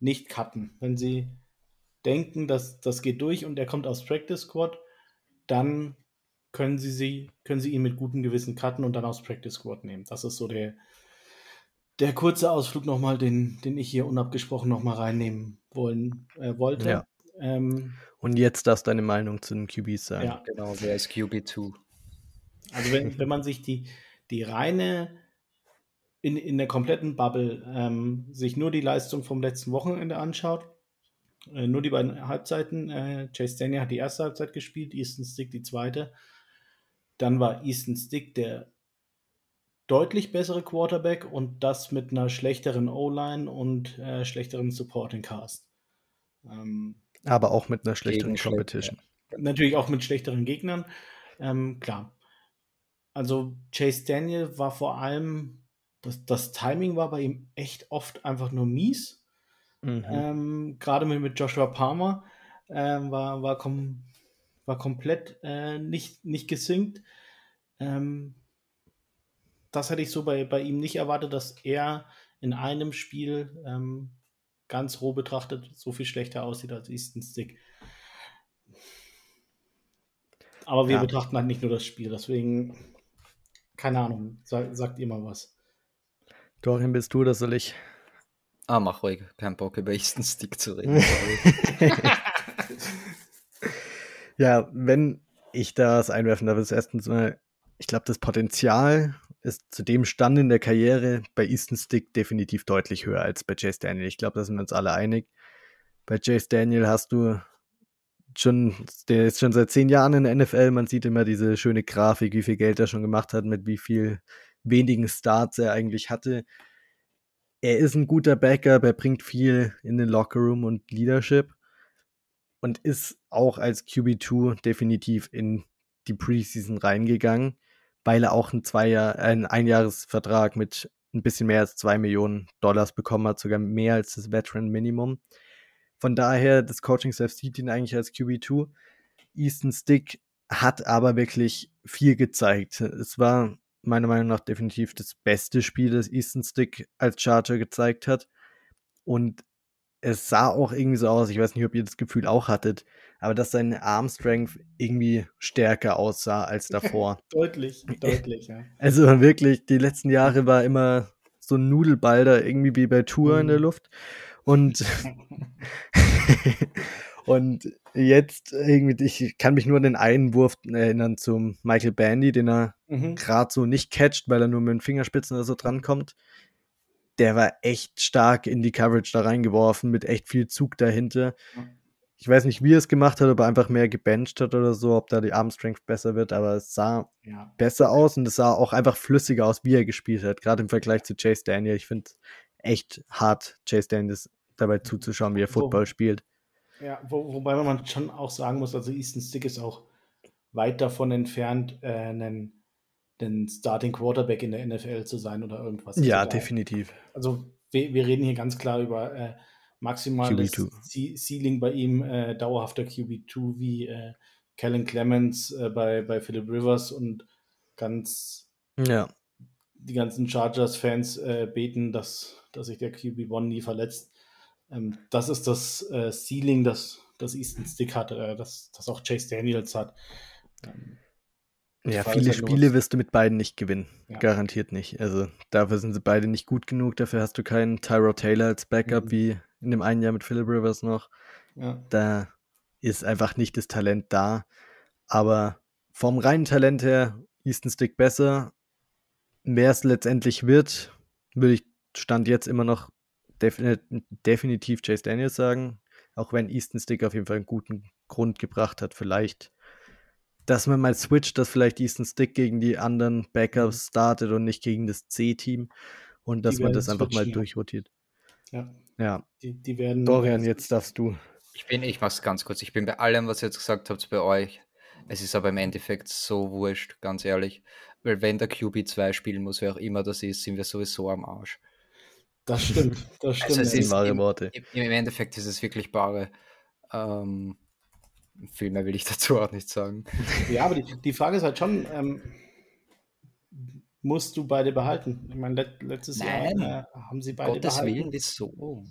nicht cutten. Wenn sie denken, dass das geht durch und er kommt aus Practice Squad, dann können sie, sie, können sie ihn mit gutem Gewissen cutten und dann aus Practice Squad nehmen. Das ist so der, der kurze Ausflug nochmal, den, den ich hier unabgesprochen nochmal reinnehmen wollen, äh, wollte. Ja. Ähm, und jetzt darfst du deine Meinung zu den QBs sagen. Ja, genau. Wer ist QB2? Also wenn, wenn man sich die, die reine in, in der kompletten Bubble ähm, sich nur die Leistung vom letzten Wochenende anschaut, äh, nur die beiden Halbzeiten, äh, Chase Daniel hat die erste Halbzeit gespielt, Easton Stick die zweite, dann war Easton Stick der deutlich bessere Quarterback und das mit einer schlechteren O-Line und äh, schlechteren Supporting Cast. Ähm, aber auch mit einer schlechteren Competition. Natürlich auch mit schlechteren Gegnern. Ähm, klar. Also Chase Daniel war vor allem das, das Timing war bei ihm echt oft einfach nur mies. Mhm. Ähm, Gerade mit, mit Joshua Palmer ähm, war, war, kom war komplett äh, nicht, nicht gesynkt. Ähm, das hätte ich so bei, bei ihm nicht erwartet, dass er in einem Spiel ähm, ganz roh betrachtet so viel schlechter aussieht als Easton Stick. Aber wir ja. betrachten halt nicht nur das Spiel, deswegen, keine Ahnung, sag, sagt ihr mal was. Dorian, bist du das soll ich? Ah, mach ruhig, kein Bock über Easton Stick zu reden. ja, wenn ich das einwerfen darf, ist erstens mal, ich glaube, das Potenzial ist zu dem Stand in der Karriere bei Easton Stick definitiv deutlich höher als bei Chase Daniel. Ich glaube, da sind wir uns alle einig. Bei Chase Daniel hast du schon, der ist schon seit zehn Jahren in der NFL. Man sieht immer diese schöne Grafik, wie viel Geld er schon gemacht hat, mit wie viel wenigen Starts er eigentlich hatte. Er ist ein guter Backup, er bringt viel in den Lockerroom und Leadership und ist auch als QB2 definitiv in die Preseason reingegangen weil er auch einen Zweijahr, einen Einjahresvertrag mit ein bisschen mehr als zwei Millionen Dollars bekommen hat, sogar mehr als das Veteran Minimum. Von daher, das Coaching-Staff sieht ihn eigentlich als QB2. Easton Stick hat aber wirklich viel gezeigt. Es war meiner Meinung nach definitiv das beste Spiel, das Easton Stick als Charger gezeigt hat. Und es sah auch irgendwie so aus, ich weiß nicht, ob ihr das Gefühl auch hattet, aber dass seine Armstrength irgendwie stärker aussah als davor. deutlich, deutlich, ja. Also wirklich, die letzten Jahre war immer so ein Nudelball da irgendwie wie bei Tour mhm. in der mhm. Luft. Und, und jetzt irgendwie, ich kann mich nur an den einen Wurf erinnern zum Michael Bandy, den er mhm. gerade so nicht catcht, weil er nur mit den Fingerspitzen oder so drankommt der war echt stark in die Coverage da reingeworfen, mit echt viel Zug dahinter. Ich weiß nicht, wie er es gemacht hat, ob er einfach mehr gebencht hat oder so, ob da die Armstrength besser wird, aber es sah ja. besser aus und es sah auch einfach flüssiger aus, wie er gespielt hat, gerade im Vergleich zu Chase Daniel. Ich finde es echt hart, Chase Daniels dabei zuzuschauen, wie er Football spielt. Ja, wo, wobei man schon auch sagen muss, also Easton Stick ist auch weit davon entfernt, äh, einen den Starting Quarterback in der NFL zu sein oder irgendwas. Ja, also definitiv. Also wir, wir, reden hier ganz klar über äh, maximales Ceiling bei ihm, äh, dauerhafter QB2 wie äh, Kellen Clemens äh, bei, bei Philip Rivers und ganz ja. die ganzen Chargers-Fans äh, beten, dass, dass sich der QB1 nie verletzt. Ähm, das ist das äh, Ceiling, das, das Easton Stick hat, äh, das, das auch Chase Daniels hat. Ähm, ja, viele Spiele wirst du mit beiden nicht gewinnen. Ja. Garantiert nicht. Also dafür sind sie beide nicht gut genug. Dafür hast du keinen Tyro Taylor als Backup mhm. wie in dem einen Jahr mit Philip Rivers noch. Ja. Da ist einfach nicht das Talent da. Aber vom reinen Talent her, Easton Stick besser. Wer es letztendlich wird, würde ich Stand jetzt immer noch definitiv Chase Daniels sagen. Auch wenn Easton Stick auf jeden Fall einen guten Grund gebracht hat, vielleicht dass man mal switcht, dass vielleicht Easton Stick gegen die anderen Backups mhm. startet und nicht gegen das C-Team und dass man das einfach mal durchrotiert. Ja. Ja. Die, die werden. Dorian, jetzt darfst du. Ich bin, ich mach's ganz kurz. Ich bin bei allem, was ihr jetzt gesagt habt, bei euch. Es ist aber im Endeffekt so wurscht, ganz ehrlich. Weil wenn der QB2 spielen muss, wer auch immer das ist, sind wir sowieso am Arsch. Das stimmt, das stimmt. Also es ist wahre Worte. Im, Im, Endeffekt ist es wirklich bare. Ähm, viel mehr will ich dazu auch nicht sagen. Ja, aber die, die Frage ist halt schon, ähm, musst du beide behalten? Ich meine, let, letztes Nein. Jahr äh, haben sie beide Gottes behalten. Willen, wieso?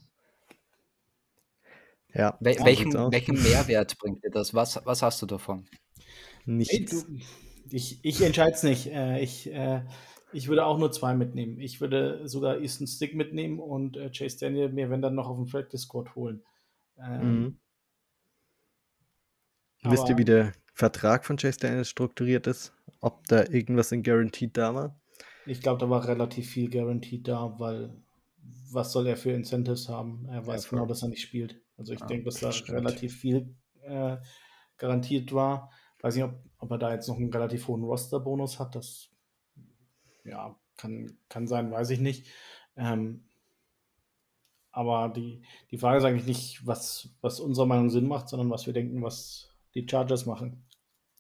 Ja, Wel welchen, welchen Mehrwert bringt dir das? Was, was hast du davon? Nichts. Hey, du, ich ich entscheide es nicht. Äh, ich, äh, ich würde auch nur zwei mitnehmen. Ich würde sogar Easton Stick mitnehmen und äh, Chase Daniel mir, wenn dann noch auf dem Practice Squad holen. Ähm, mhm. Wisst ihr, wie der Vertrag von Chase Daniels strukturiert ist? Ob da irgendwas in Guaranteed da war? Ich glaube, da war relativ viel Guaranteed da, weil was soll er für Incentives haben? Er weiß ja, genau, dass er nicht spielt. Also ich ja, denke, dass da stimmt. relativ viel äh, garantiert war. Weiß nicht, ob, ob, er da jetzt noch einen relativ hohen Roster-Bonus hat. Das ja, kann, kann sein, weiß ich nicht. Ähm, aber die, die Frage ist eigentlich nicht, was, was unserer Meinung Sinn macht, sondern was wir denken, was die Chargers machen.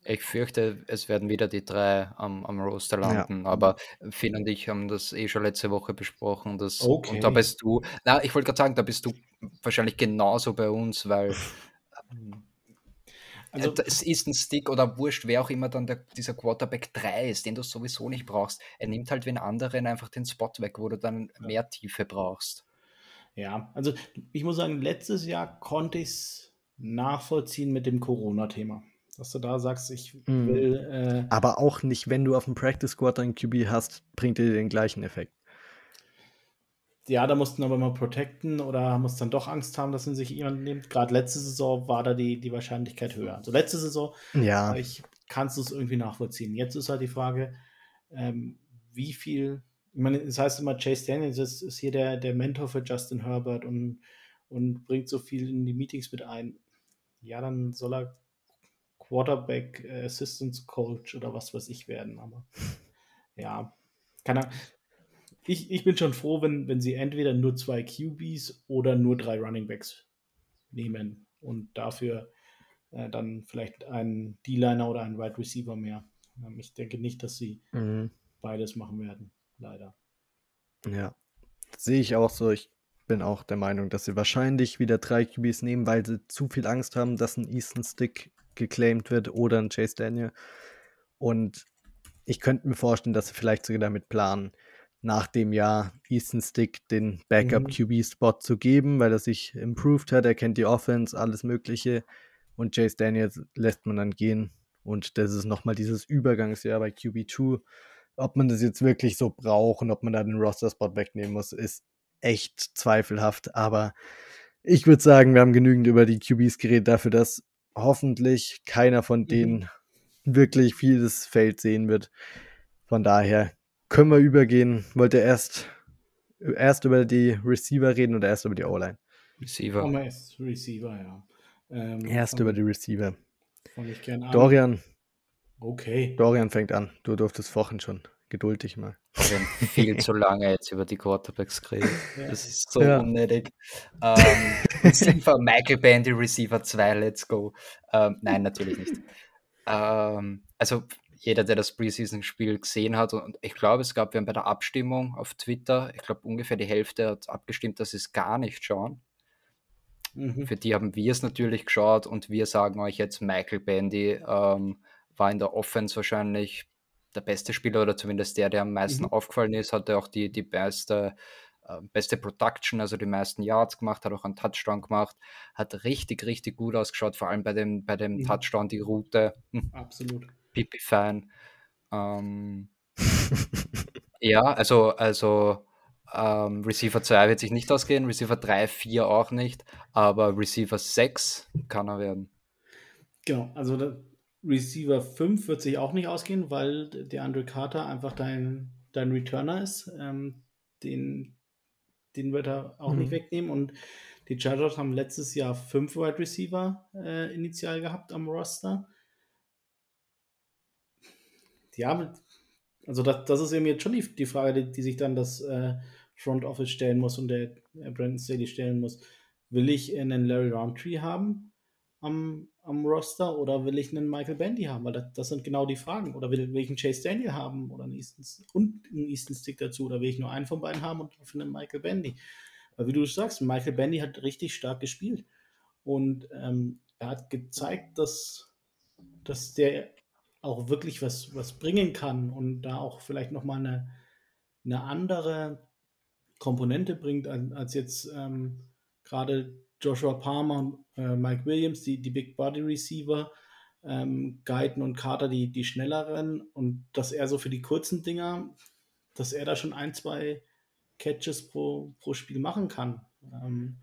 Ich fürchte, es werden wieder die drei am, am Roster landen, ja. aber Finn und ich haben das eh schon letzte Woche besprochen. Dass, okay. Und da bist du, na, ich wollte gerade sagen, da bist du wahrscheinlich genauso bei uns, weil. Also, es ist ein Stick oder wurscht, wer auch immer dann der, dieser Quarterback 3 ist, den du sowieso nicht brauchst. Er nimmt halt den anderen einfach den Spot weg, wo du dann mehr Tiefe brauchst. Ja, also ich muss sagen, letztes Jahr konnte ich es nachvollziehen mit dem Corona-Thema dass du da sagst, ich mhm. will. Äh, Aber auch nicht, wenn du auf dem Practice Squad einen QB hast, bringt dir den gleichen Effekt. Ja, da mussten aber mal protecten oder muss dann doch Angst haben, dass ihn sich jemand nimmt. Gerade letzte Saison war da die, die Wahrscheinlichkeit höher. Also letzte Saison, ja. ich kannst du es irgendwie nachvollziehen. Jetzt ist halt die Frage, ähm, wie viel, ich meine, es das heißt immer, Chase Daniels ist, ist hier der, der Mentor für Justin Herbert und, und bringt so viel in die Meetings mit ein. Ja, dann soll er Quarterback äh, Assistance Coach oder was weiß ich werden. Aber ja, kann er. Ich, ich bin schon froh, wenn, wenn sie entweder nur zwei QBs oder nur drei Running Backs nehmen und dafür äh, dann vielleicht einen D-Liner oder einen Wide Receiver mehr. Ähm, ich denke nicht, dass sie mhm. beides machen werden, leider. Ja, sehe ich auch so. Ich bin auch der Meinung, dass sie wahrscheinlich wieder drei QBs nehmen, weil sie zu viel Angst haben, dass ein Easton Stick geclaimed wird oder ein Chase Daniel. Und ich könnte mir vorstellen, dass sie vielleicht sogar damit planen, nach dem Jahr Easton Stick den Backup-QB-Spot mhm. zu geben, weil er sich improved hat, er kennt die Offense, alles Mögliche. Und Chase Daniels lässt man dann gehen. Und das ist nochmal dieses Übergangsjahr bei QB2. Ob man das jetzt wirklich so braucht und ob man da den Roster-Spot wegnehmen muss, ist echt zweifelhaft. Aber ich würde sagen, wir haben genügend über die QBs geredet dafür, dass hoffentlich keiner von mhm. denen mhm. wirklich vieles Feld sehen wird. Von daher können wir übergehen. Wollt ihr erst, erst über die Receiver reden oder erst über die O-Line? Receiver. Oh, erst Receiver, ja. Ähm, erst über die Receiver. Dorian. Okay. Dorian fängt an. Du durftest vorhin schon. Geduld dich mal. Wir haben viel zu lange jetzt über die Quarterbacks geredet. Das ist so ja. unnötig. Ähm, Receiver, Michael Bandy, Receiver 2, let's go. Ähm, nein, natürlich nicht. Ähm, also jeder, der das Preseason-Spiel gesehen hat, und ich glaube, es gab, wir haben bei der Abstimmung auf Twitter, ich glaube, ungefähr die Hälfte hat abgestimmt, dass sie es gar nicht schauen. Mhm. Für die haben wir es natürlich geschaut und wir sagen euch jetzt, Michael Bandy ähm, war in der Offense wahrscheinlich der beste Spieler oder zumindest der, der am meisten mhm. aufgefallen ist, hatte auch die, die beste, äh, beste Production, also die meisten Yards gemacht, hat auch einen Touchdown gemacht, hat richtig, richtig gut ausgeschaut, vor allem bei dem, bei dem mhm. Touchdown, die Route. Hm. Absolut. Pipi-Fan. Ähm, ja, also, also ähm, Receiver 2 wird sich nicht ausgehen, Receiver 3, 4 auch nicht, aber Receiver 6 kann er werden. Genau, also Receiver 5 wird sich auch nicht ausgehen, weil der Andre Carter einfach dein, dein Returner ist. Ähm, den, den wird er auch mhm. nicht wegnehmen. Und die Chargers haben letztes Jahr fünf Wide Receiver äh, initial gehabt am Roster. Ja, also das, das ist eben jetzt schon die, die Frage, die, die sich dann das äh, Front Office stellen muss und der äh, Brandon Staley stellen muss. Will ich einen Larry Roundtree haben am, am Roster oder will ich einen Michael Bandy haben? Weil das, das sind genau die Fragen. Oder will, will ich einen Chase Daniel haben oder einen Easton, und einen Easton Stick dazu? Oder will ich nur einen von beiden haben und dafür einen Michael Bandy? Weil wie du sagst, Michael Bandy hat richtig stark gespielt. Und ähm, er hat gezeigt, dass, dass der auch wirklich was, was bringen kann und da auch vielleicht nochmal eine, eine andere Komponente bringt, als, jetzt ähm, gerade Joshua Palmer und äh, Mike Williams, die, die Big Body Receiver, ähm, Guyton und Carter, die, die schnelleren und dass er so für die kurzen Dinger, dass er da schon ein, zwei Catches pro, pro Spiel machen kann. Ähm,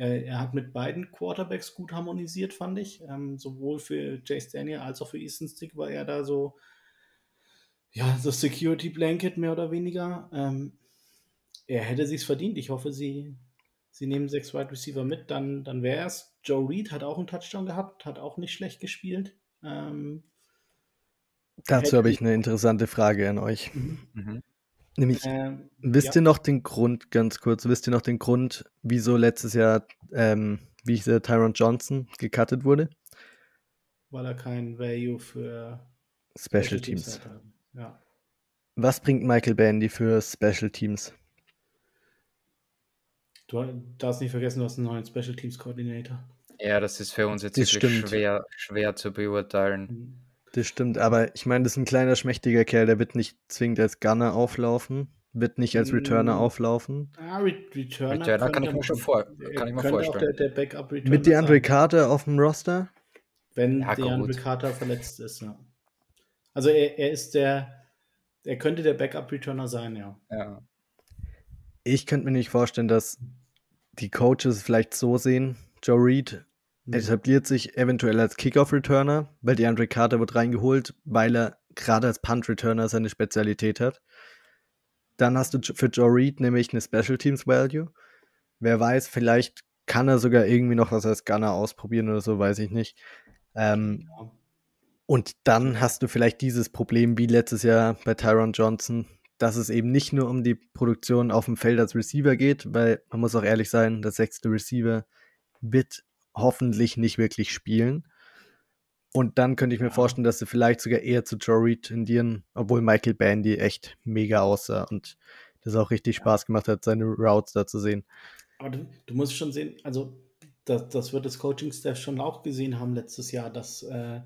er, er, hat mit beiden Quarterbacks gut harmonisiert, fand ich. Ähm, sowohl für Chase Daniel als auch für Easton Stick war er da so, ja, das Security Blanket mehr oder weniger. Ähm, er hätte sich's verdient. Ich hoffe, sie, sie nehmen sechs Wide Receiver mit, dann, dann wäre es. Joe Reed hat auch einen Touchdown gehabt, hat auch nicht schlecht gespielt. Ähm, Dazu habe ich eine interessante Frage an euch. Mhm. mhm. Nämlich, ähm, wisst ja. ihr noch den Grund, ganz kurz, wisst ihr noch den Grund, wieso letztes Jahr, ähm, wie der Tyron Johnson gecuttet wurde? weil er kein Value für Special Teams. hat. Ja. Was bringt Michael Bandy für Special Teams? Du darfst nicht vergessen, du hast einen neuen Special Teams Coordinator. Ja, das ist für uns jetzt wirklich schwer, schwer zu beurteilen. Das stimmt, aber ich meine, das ist ein kleiner, schmächtiger Kerl, der wird nicht zwingend als Gunner auflaufen, wird nicht als Returner Mm. auflaufen. Ah, Re Returner, Returner kann ich mir schon vor- kann ich mir vorstellen. Der, der Backup Returner Mit DeAndre Carter auf dem Roster? wenn Ja, DeAndre. Carter verletzt ist. Ja. Also er, er ist der, er könnte der Backup Returner sein, ja. Ja. Ich könnte mir nicht vorstellen, dass die Coaches vielleicht so sehen, Joe Reed Mhm. etabliert sich eventuell als Kickoff-Returner, weil DeAndre Carter wird reingeholt, weil er gerade als Punt-Returner seine Spezialität hat. Dann hast du für Joe Reed nämlich eine Special Teams Value. Wer weiß, vielleicht kann er sogar irgendwie noch was als Gunner ausprobieren oder so, weiß ich nicht. Ähm, Ja. und dann hast du vielleicht dieses Problem wie letztes Jahr bei Tyron Johnson, dass es eben nicht nur um die Produktion auf dem Feld als Receiver geht, weil man muss auch ehrlich sein, der sechste Receiver wird hoffentlich nicht wirklich spielen. Und dann könnte ich mir vorstellen, dass sie vielleicht sogar eher zu Joe Reed tendieren, obwohl Michael Bandy echt mega aussah und das auch richtig Spaß gemacht hat, seine Routes da zu sehen. Aber du, du musst schon sehen, also das, das wird das Coaching-Staff schon auch gesehen haben letztes Jahr, dass, äh,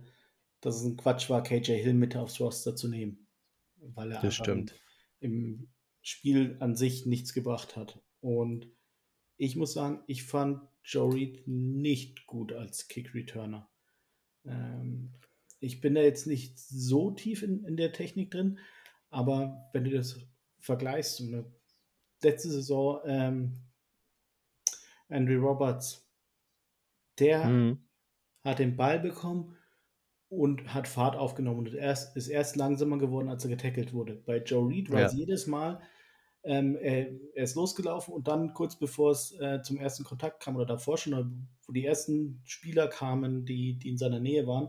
dass es ein Quatsch war, KJ Hill mit aufs Roster zu nehmen. Weil er Das stimmt. Im, im Spiel an sich nichts gebracht hat. Und ich muss sagen, ich fand Joe Reed nicht gut als Kick-Returner. Ähm, ich bin da jetzt nicht so tief in, in der Technik drin, aber wenn du das vergleichst, ne, letzte Saison ähm, Andrew Roberts, der Mhm. hat den Ball bekommen und hat Fahrt aufgenommen und erst, ist erst langsamer geworden, als er getackelt wurde. Bei Joe Reed war Ja. es jedes Mal, ähm, er, er ist losgelaufen und dann kurz bevor es äh, zum ersten Kontakt kam oder davor schon, wo die ersten Spieler kamen, die, die in seiner Nähe waren,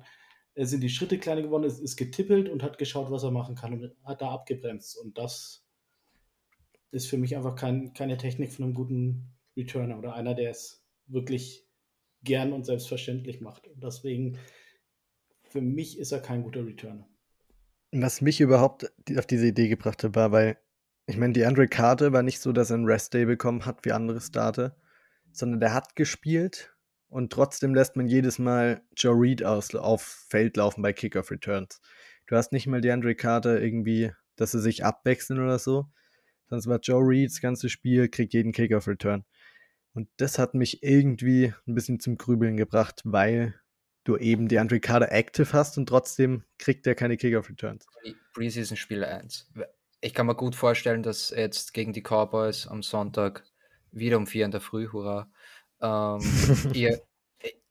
äh, sind die Schritte kleiner geworden, ist, ist getippelt und hat geschaut, was er machen kann und hat da abgebremst. Und das ist für mich einfach kein, keine Technik von einem guten Returner oder einer, der es wirklich gern und selbstverständlich macht. Und deswegen, für mich ist er kein guter Returner. Was mich überhaupt auf diese Idee gebracht hat, war, weil, ich meine, die Andre Carter war nicht so, dass er einen Rest-Day bekommen hat wie andere Starter, sondern der hat gespielt und trotzdem lässt man jedes Mal Joe Reed aus, auf Feld laufen bei Kickoff-Returns. Du hast nicht mal die Andre Carter irgendwie, dass sie sich abwechseln oder so, sonst war Joe Reed das ganze Spiel, kriegt jeden Kickoff-Return. Und das hat mich irgendwie ein bisschen zum Grübeln gebracht, weil du eben die Andre Carter active hast und trotzdem kriegt er keine Kickoff-Returns. Preseason Spiel 1. Ich kann mir gut vorstellen, dass jetzt gegen die Cowboys am Sonntag wieder um 4 in der Früh, hurra, ähm, ihr,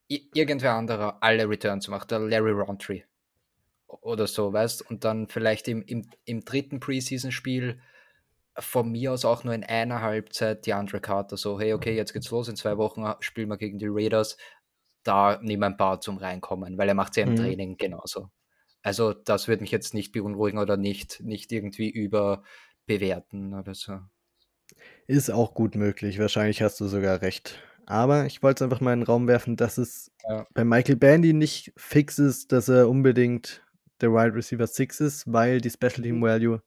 irgendwer anderer alle Returns macht, der Larry Roundtree oder so, weißt und dann vielleicht im, im, im dritten Preseason-Spiel von mir aus auch nur in einer Halbzeit die andere Karte so, hey, okay, jetzt geht's los, in zwei Wochen spielen wir gegen die Raiders, da nehmen ein paar zum Reinkommen, weil er macht ja im Mhm. Training genauso. Also das würde mich jetzt nicht beunruhigen oder nicht, nicht irgendwie überbewerten oder so. Ist auch gut möglich. Wahrscheinlich hast du sogar recht. Aber ich wollte es einfach mal in den Raum werfen, dass es Ja. bei Michael Bandy nicht fix ist, dass er unbedingt der Wide Receiver 6 ist, weil die Special Team Mhm. Value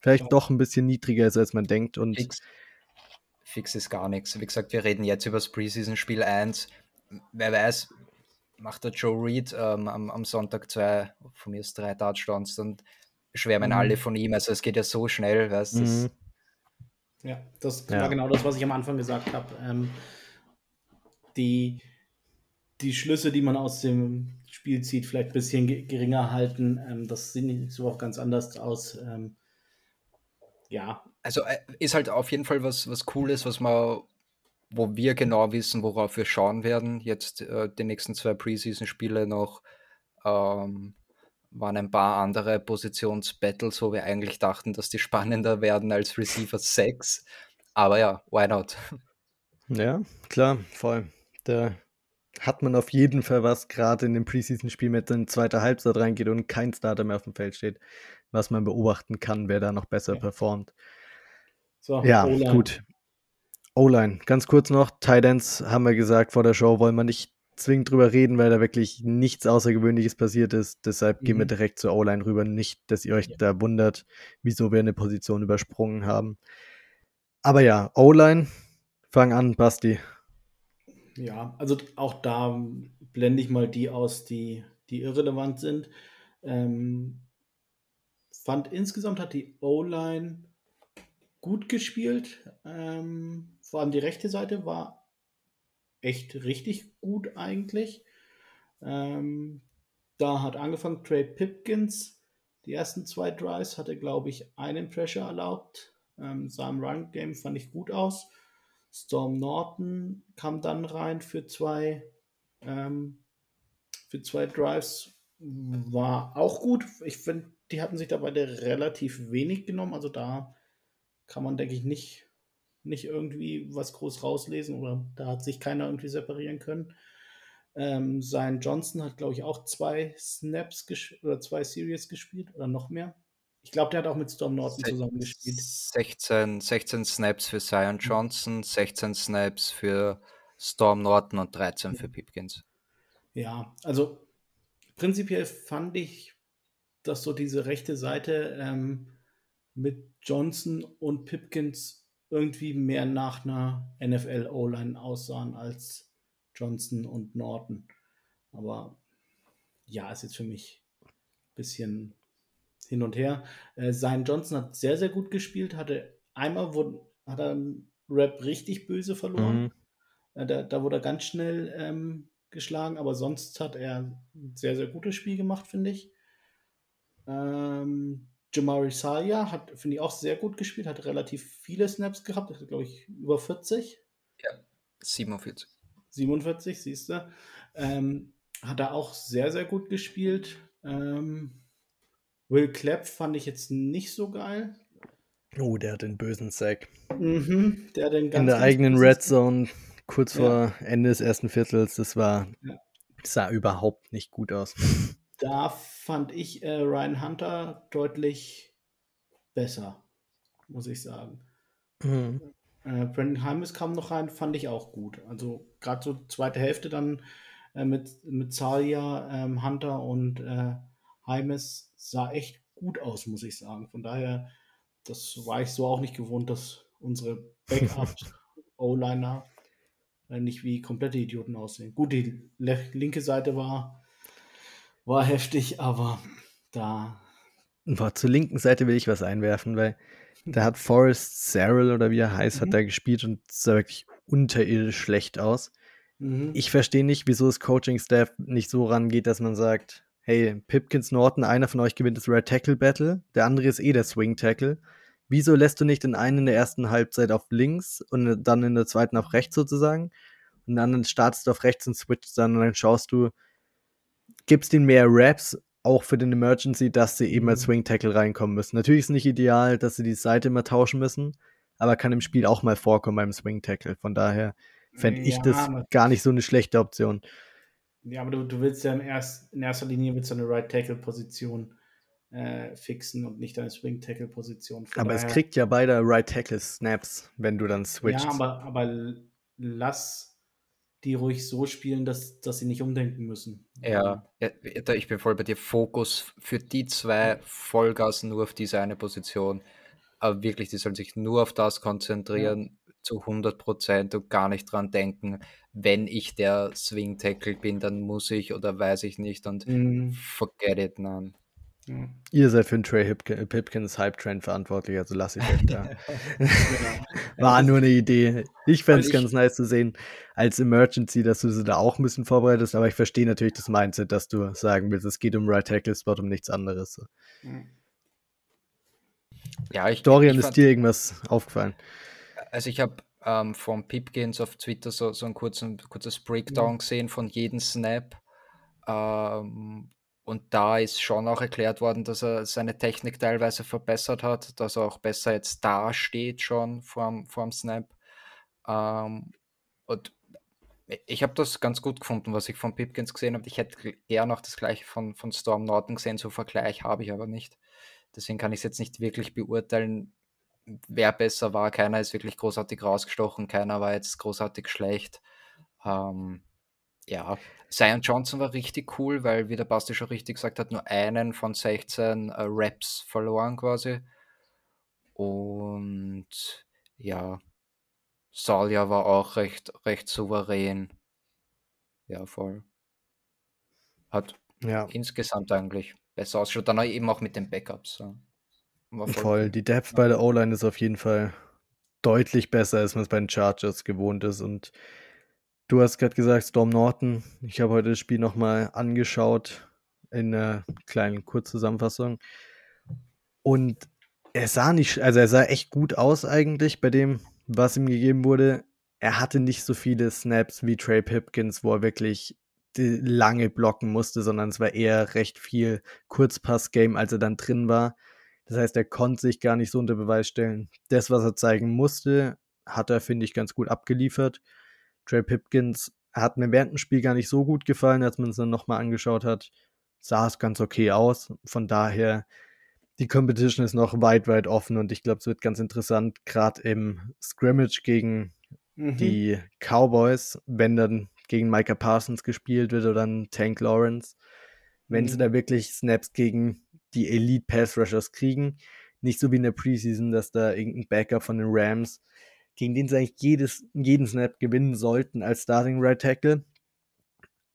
vielleicht Ja. doch ein bisschen niedriger ist, als man denkt. Und Fix, fix ist gar nichts. Wie gesagt, wir reden jetzt über das Preseason-Spiel 1. Wer weiß, macht der Joe Reed ähm, am, am Sonntag zwei, von mir ist drei Touchdowns, dann schwärmen Mhm. alle von ihm. Also es geht ja so schnell, weißt du. Mhm. Ja, das Ja. war genau das, was ich am Anfang gesagt habe. Ähm, die, die Schlüsse, die man aus dem Spiel zieht, vielleicht ein bisschen ge- geringer halten. Ähm, das sieht so auch ganz anders aus. Ähm, ja, Also äh, ist halt auf jeden Fall was, was Cooles, was man, wo wir genau wissen, worauf wir schauen werden. Jetzt äh, die nächsten zwei Preseason-Spiele noch ähm, waren ein paar andere Positionsbattles, wo wir eigentlich dachten, dass die spannender werden als Receiver 6. Aber ja, why not? ja, klar, voll. Da hat man auf jeden Fall was, gerade in dem Preseason-Spiel mit in zweiter Halbzeit reingeht und kein Starter mehr auf dem Feld steht, was man beobachten kann, wer da noch besser Ja. performt. so. Ja, O-Line. gut. O-Line, ganz kurz noch. Titans haben wir gesagt, vor der Show wollen wir nicht zwingend drüber reden, weil da wirklich nichts Außergewöhnliches passiert ist. Deshalb mhm. gehen wir mhm. direkt zur O-Line rüber. Nicht, dass ihr euch ja. da wundert, wieso wir eine Position übersprungen haben. Aber ja, O-Line, fang an, Basti. Ja, also auch da blende ich mal die aus, die, die irrelevant sind. Ähm, fand insgesamt hat die O-Line gut gespielt. Ähm, vor allem die rechte Seite war echt richtig gut eigentlich. Ähm, da hat angefangen Trey Pipkins. Die ersten zwei Drives hatte, glaube ich, einen Pressure erlaubt. Ähm, sah im Run-Game fand ich gut aus. Storm Norton kam dann rein für zwei, ähm, für zwei Drives. War auch gut. Ich finde, die hatten sich dabei relativ wenig genommen. Also da kann man, denke ich, nicht, nicht irgendwie was groß rauslesen oder da hat sich keiner irgendwie separieren können. Ähm, sein Johnson hat, glaube ich, auch zwei Snaps oder zwei Series gespielt oder noch mehr. Ich glaube, der hat auch mit Storm Norton zusammen gespielt. 16, 16 Snaps für Zion Johnson, 16 Snaps für Storm Norton und 13 für Pipkins. Ja, also prinzipiell fand ich, dass so diese rechte Seite ähm, mit Johnson und Pipkins irgendwie mehr nach einer NFL O-Line aussahen als Johnson und Norton. Aber ja, ist jetzt für mich ein bisschen hin und her. Äh, sein Johnson hat sehr, sehr gut gespielt, hatte einmal wurde, hat er einen Rap richtig böse verloren. Mhm. Äh, da, da, wurde er ganz schnell ähm, geschlagen, aber sonst hat er ein sehr, sehr gutes Spiel gemacht, finde ich. Ähm, Jamari Salia hat, finde ich, auch sehr gut gespielt, hat relativ viele Snaps gehabt, glaube ich, über 40. Ja, 47. 47, siehst du. Ähm, hat er auch sehr, sehr gut gespielt. Ähm, Will Clapp fand ich jetzt nicht so geil. Oh, der hat den bösen Sack. Mhm, der hat den ganz, In der eigenen Red Zone, kurz ja. vor Ende des ersten Viertels, das war, ja. sah überhaupt nicht gut aus. Da fand ich äh, Ryan Hunter deutlich besser, muss ich sagen. Mhm. Äh, Brandon Heimes kam noch rein, fand ich auch gut. Also gerade so zweite Hälfte dann äh, mit, mit Zalia, ähm, Hunter und äh, Heimes sah echt gut aus, muss ich sagen. Von daher, das war ich so auch nicht gewohnt, dass unsere Backup-O-Liner äh, nicht wie komplette Idioten aussehen. Gut, die linke Seite war, war heftig, aber da. Boah, zur linken Seite will ich was einwerfen, weil da hat Forrest Cyril oder wie er heißt, mhm. hat da gespielt und sah wirklich unterirdisch schlecht aus. Mhm. Ich verstehe nicht, wieso das Coaching-Staff nicht so rangeht, dass man sagt, hey, Pipkins Norton, einer von euch gewinnt das Red Tackle Battle, der andere ist eh der Swing Tackle. Wieso lässt du nicht den einen in der ersten Halbzeit auf links und dann in der zweiten auf rechts sozusagen? Und dann startest du auf rechts und switchst dann und dann schaust du, gibst ihnen mehr Raps, auch für den Emergency, dass sie eben als mhm. Swing Tackle reinkommen müssen. Natürlich ist es nicht ideal, dass sie die Seite immer tauschen müssen, aber kann im Spiel auch mal vorkommen beim Swing Tackle. Von daher fände ja, ich das gar nicht so eine schlechte Option. Ja, aber du, du willst ja in, erst, in erster Linie willst du eine Right Tackle Position äh, fixen und nicht deine Swing Tackle Position. Von aber daher, es kriegt ja beide Right Tackle Snaps, wenn du dann switchst. Ja, aber, aber lass die ruhig so spielen, dass, dass sie nicht umdenken müssen. Ja, ich bin voll bei dir. Fokus für die zwei Vollgas nur auf diese eine Position. Aber wirklich, die sollen sich nur auf das konzentrieren, ja. zu 100 Prozent und gar nicht dran denken, wenn ich der Swing Tackle bin, dann muss ich oder weiß ich nicht und mhm. forget it, nein. Ihr seid für den Trey Pipkins Hype Trend verantwortlich, also lasse ich euch da. genau. War nur eine Idee. Ich fände es ganz nice zu sehen als Emergency, dass du sie da auch ein bisschen vorbereitest, aber ich verstehe natürlich das Mindset, dass du sagen willst, es geht um Right Tackle Spot, um nichts anderes. Ja, ich, Dorian, ich ist dir irgendwas aufgefallen? Also ich habe ähm, von Pipkins auf Twitter so, so ein kurzes Breakdown mhm. gesehen von jedem Snap. Ähm, und da ist schon auch erklärt worden, dass er seine Technik teilweise verbessert hat, dass er auch besser jetzt da steht schon vorm, vorm Snap. Ähm, und ich habe das ganz gut gefunden, was ich von Pipkins gesehen habe. Ich hätte eher noch das gleiche von, von Storm Norton gesehen, so Vergleich habe ich aber nicht. Deswegen kann ich es jetzt nicht wirklich beurteilen, wer besser war. Keiner ist wirklich großartig rausgestochen, keiner war jetzt großartig schlecht. Ähm, Ja, Zion Johnson war richtig cool, weil, wie der Basti schon richtig gesagt hat, nur einen von 16 äh, Raps verloren quasi. Und ja, Salja war auch recht, recht souverän. Ja, voll. Hat ja. insgesamt eigentlich besser ausschaut. Dann eben auch mit den Backups. Ja. Voll. voll. Die Depth bei der O-Line ist auf jeden Fall deutlich besser, als man es bei den Chargers gewohnt ist. Und du hast gerade gesagt, Storm Norton. Ich habe heute das Spiel nochmal angeschaut in einer kleinen Kurzzusammenfassung. Und er sah nicht, also er sah echt gut aus eigentlich bei dem, was ihm gegeben wurde. Er hatte nicht so viele Snaps wie Trey Pipkins, wo er wirklich lange blocken musste, sondern es war eher recht viel Kurzpass-Game, als er dann drin war. Das heißt, er konnte sich gar nicht so unter Beweis stellen. Das, was er zeigen musste, hat er, finde ich, ganz gut abgeliefert. Trey Pipkins hat mir während dem Spiel gar nicht so gut gefallen, als man es dann nochmal angeschaut hat. Sah es ganz okay aus. Von daher, die Competition ist noch weit, weit offen und ich glaube, es wird ganz interessant, gerade im Scrimmage gegen mhm. die Cowboys, wenn dann gegen Micah Parsons gespielt wird oder dann Tank Lawrence, wenn mhm. sie da wirklich Snaps gegen die Elite Pass Rushers kriegen. Nicht so wie in der Preseason, dass da irgendein Backup von den Rams, gegen den sie eigentlich jedes, jeden Snap gewinnen sollten als Starting Right Tackle.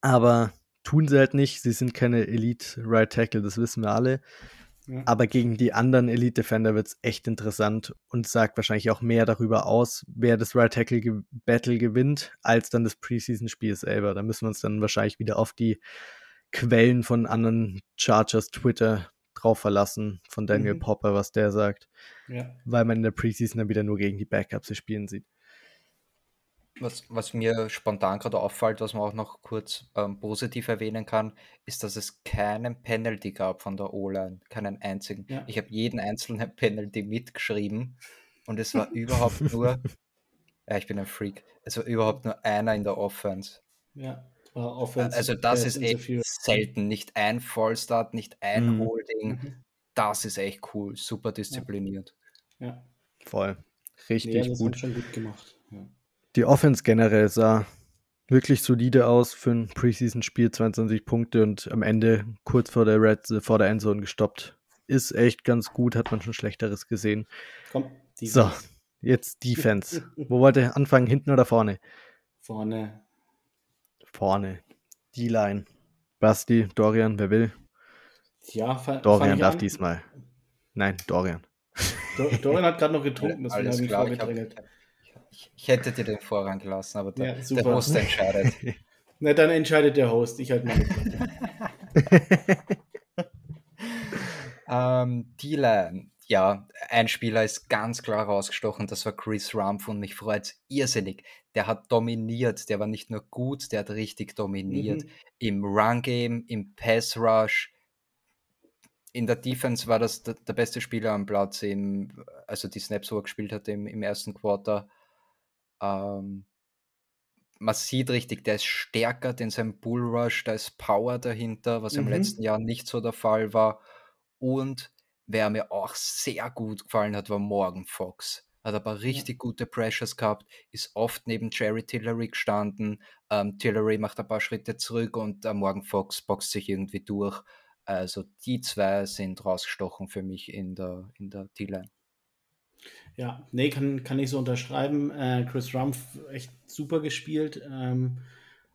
Aber tun sie halt nicht. Sie sind keine Elite Right Tackle, das wissen wir alle. Aber gegen die anderen Elite Defender wird es echt interessant und sagt wahrscheinlich auch mehr darüber aus, wer das Right Tackle Battle gewinnt, als dann das Preseason-Spiel selber. Da müssen wir uns dann wahrscheinlich wieder auf die Quellen von anderen Chargers Twitter drauf verlassen, von Daniel mhm. Popper, was der sagt. Ja. Weil man in der Preseason dann wieder nur gegen die Backups spielen sieht. Was, was mir spontan gerade auffällt, was man auch noch kurz ähm, positiv erwähnen kann, ist, dass es keinen Penalty gab von der O-Line. Keinen einzigen. Ja. Ich habe jeden einzelnen Penalty mitgeschrieben und es war überhaupt nur, ja, ich bin ein Freak, es war überhaupt nur einer in der Offense. Ja, Offense. Also das ist echt selten. Nicht ein Fallstart, nicht ein mhm. Holding. Mhm. Das ist echt cool. Super diszipliniert. Ja. Voll. Richtig nee, gut. schon gut gemacht. Ja. Die Offense generell sah wirklich solide aus für ein Preseason-Spiel, 22 Punkte und am Ende kurz vor der Red, vor der Endzone gestoppt. Ist echt ganz gut, hat man schon Schlechteres gesehen. Komm, Defense. So, jetzt Defense. Wo wollt ihr anfangen, hinten oder vorne? Vorne. Vorne. D-Line. Basti, Dorian, wer will? Ja, Dorian darf diesmal. Nein, Dorian. Dorian hat gerade noch getrunken, deswegen habe ich vorgedrängelt. Ich, ich, hätte dir den Vorrang gelassen, aber der, ja, der Host entscheidet. Na, dann entscheidet der Host. Ich halt meine ähm, D-Line. Ja, ein Spieler ist ganz klar rausgestochen, das war Chris Rumpf und mich freut es irrsinnig. Der hat dominiert, der war nicht nur gut, der hat richtig dominiert. Mhm. Im Run-Game, im Pass-Rush, in der Defense war das der, der, beste Spieler am Platz, im, also die Snaps, wo er gespielt hat im, im ersten Quarter. Ähm, man sieht richtig, der ist stärker, denn sein Bullrush, da ist Power dahinter, was mhm. im letzten Jahr nicht so der Fall war. Und wer mir auch sehr gut gefallen hat, war Morgan Fox. Hat aber richtig gute Pressures gehabt, ist oft neben Jerry Tillery gestanden. Ähm, Tillery macht ein paar Schritte zurück und äh, Morgan Fox boxt sich irgendwie durch. Also die zwei sind rausgestochen für mich in der, in der T-Line. Ja, nee, kann, kann ich so unterschreiben. Äh, Chris Rumpf echt super gespielt. Ähm,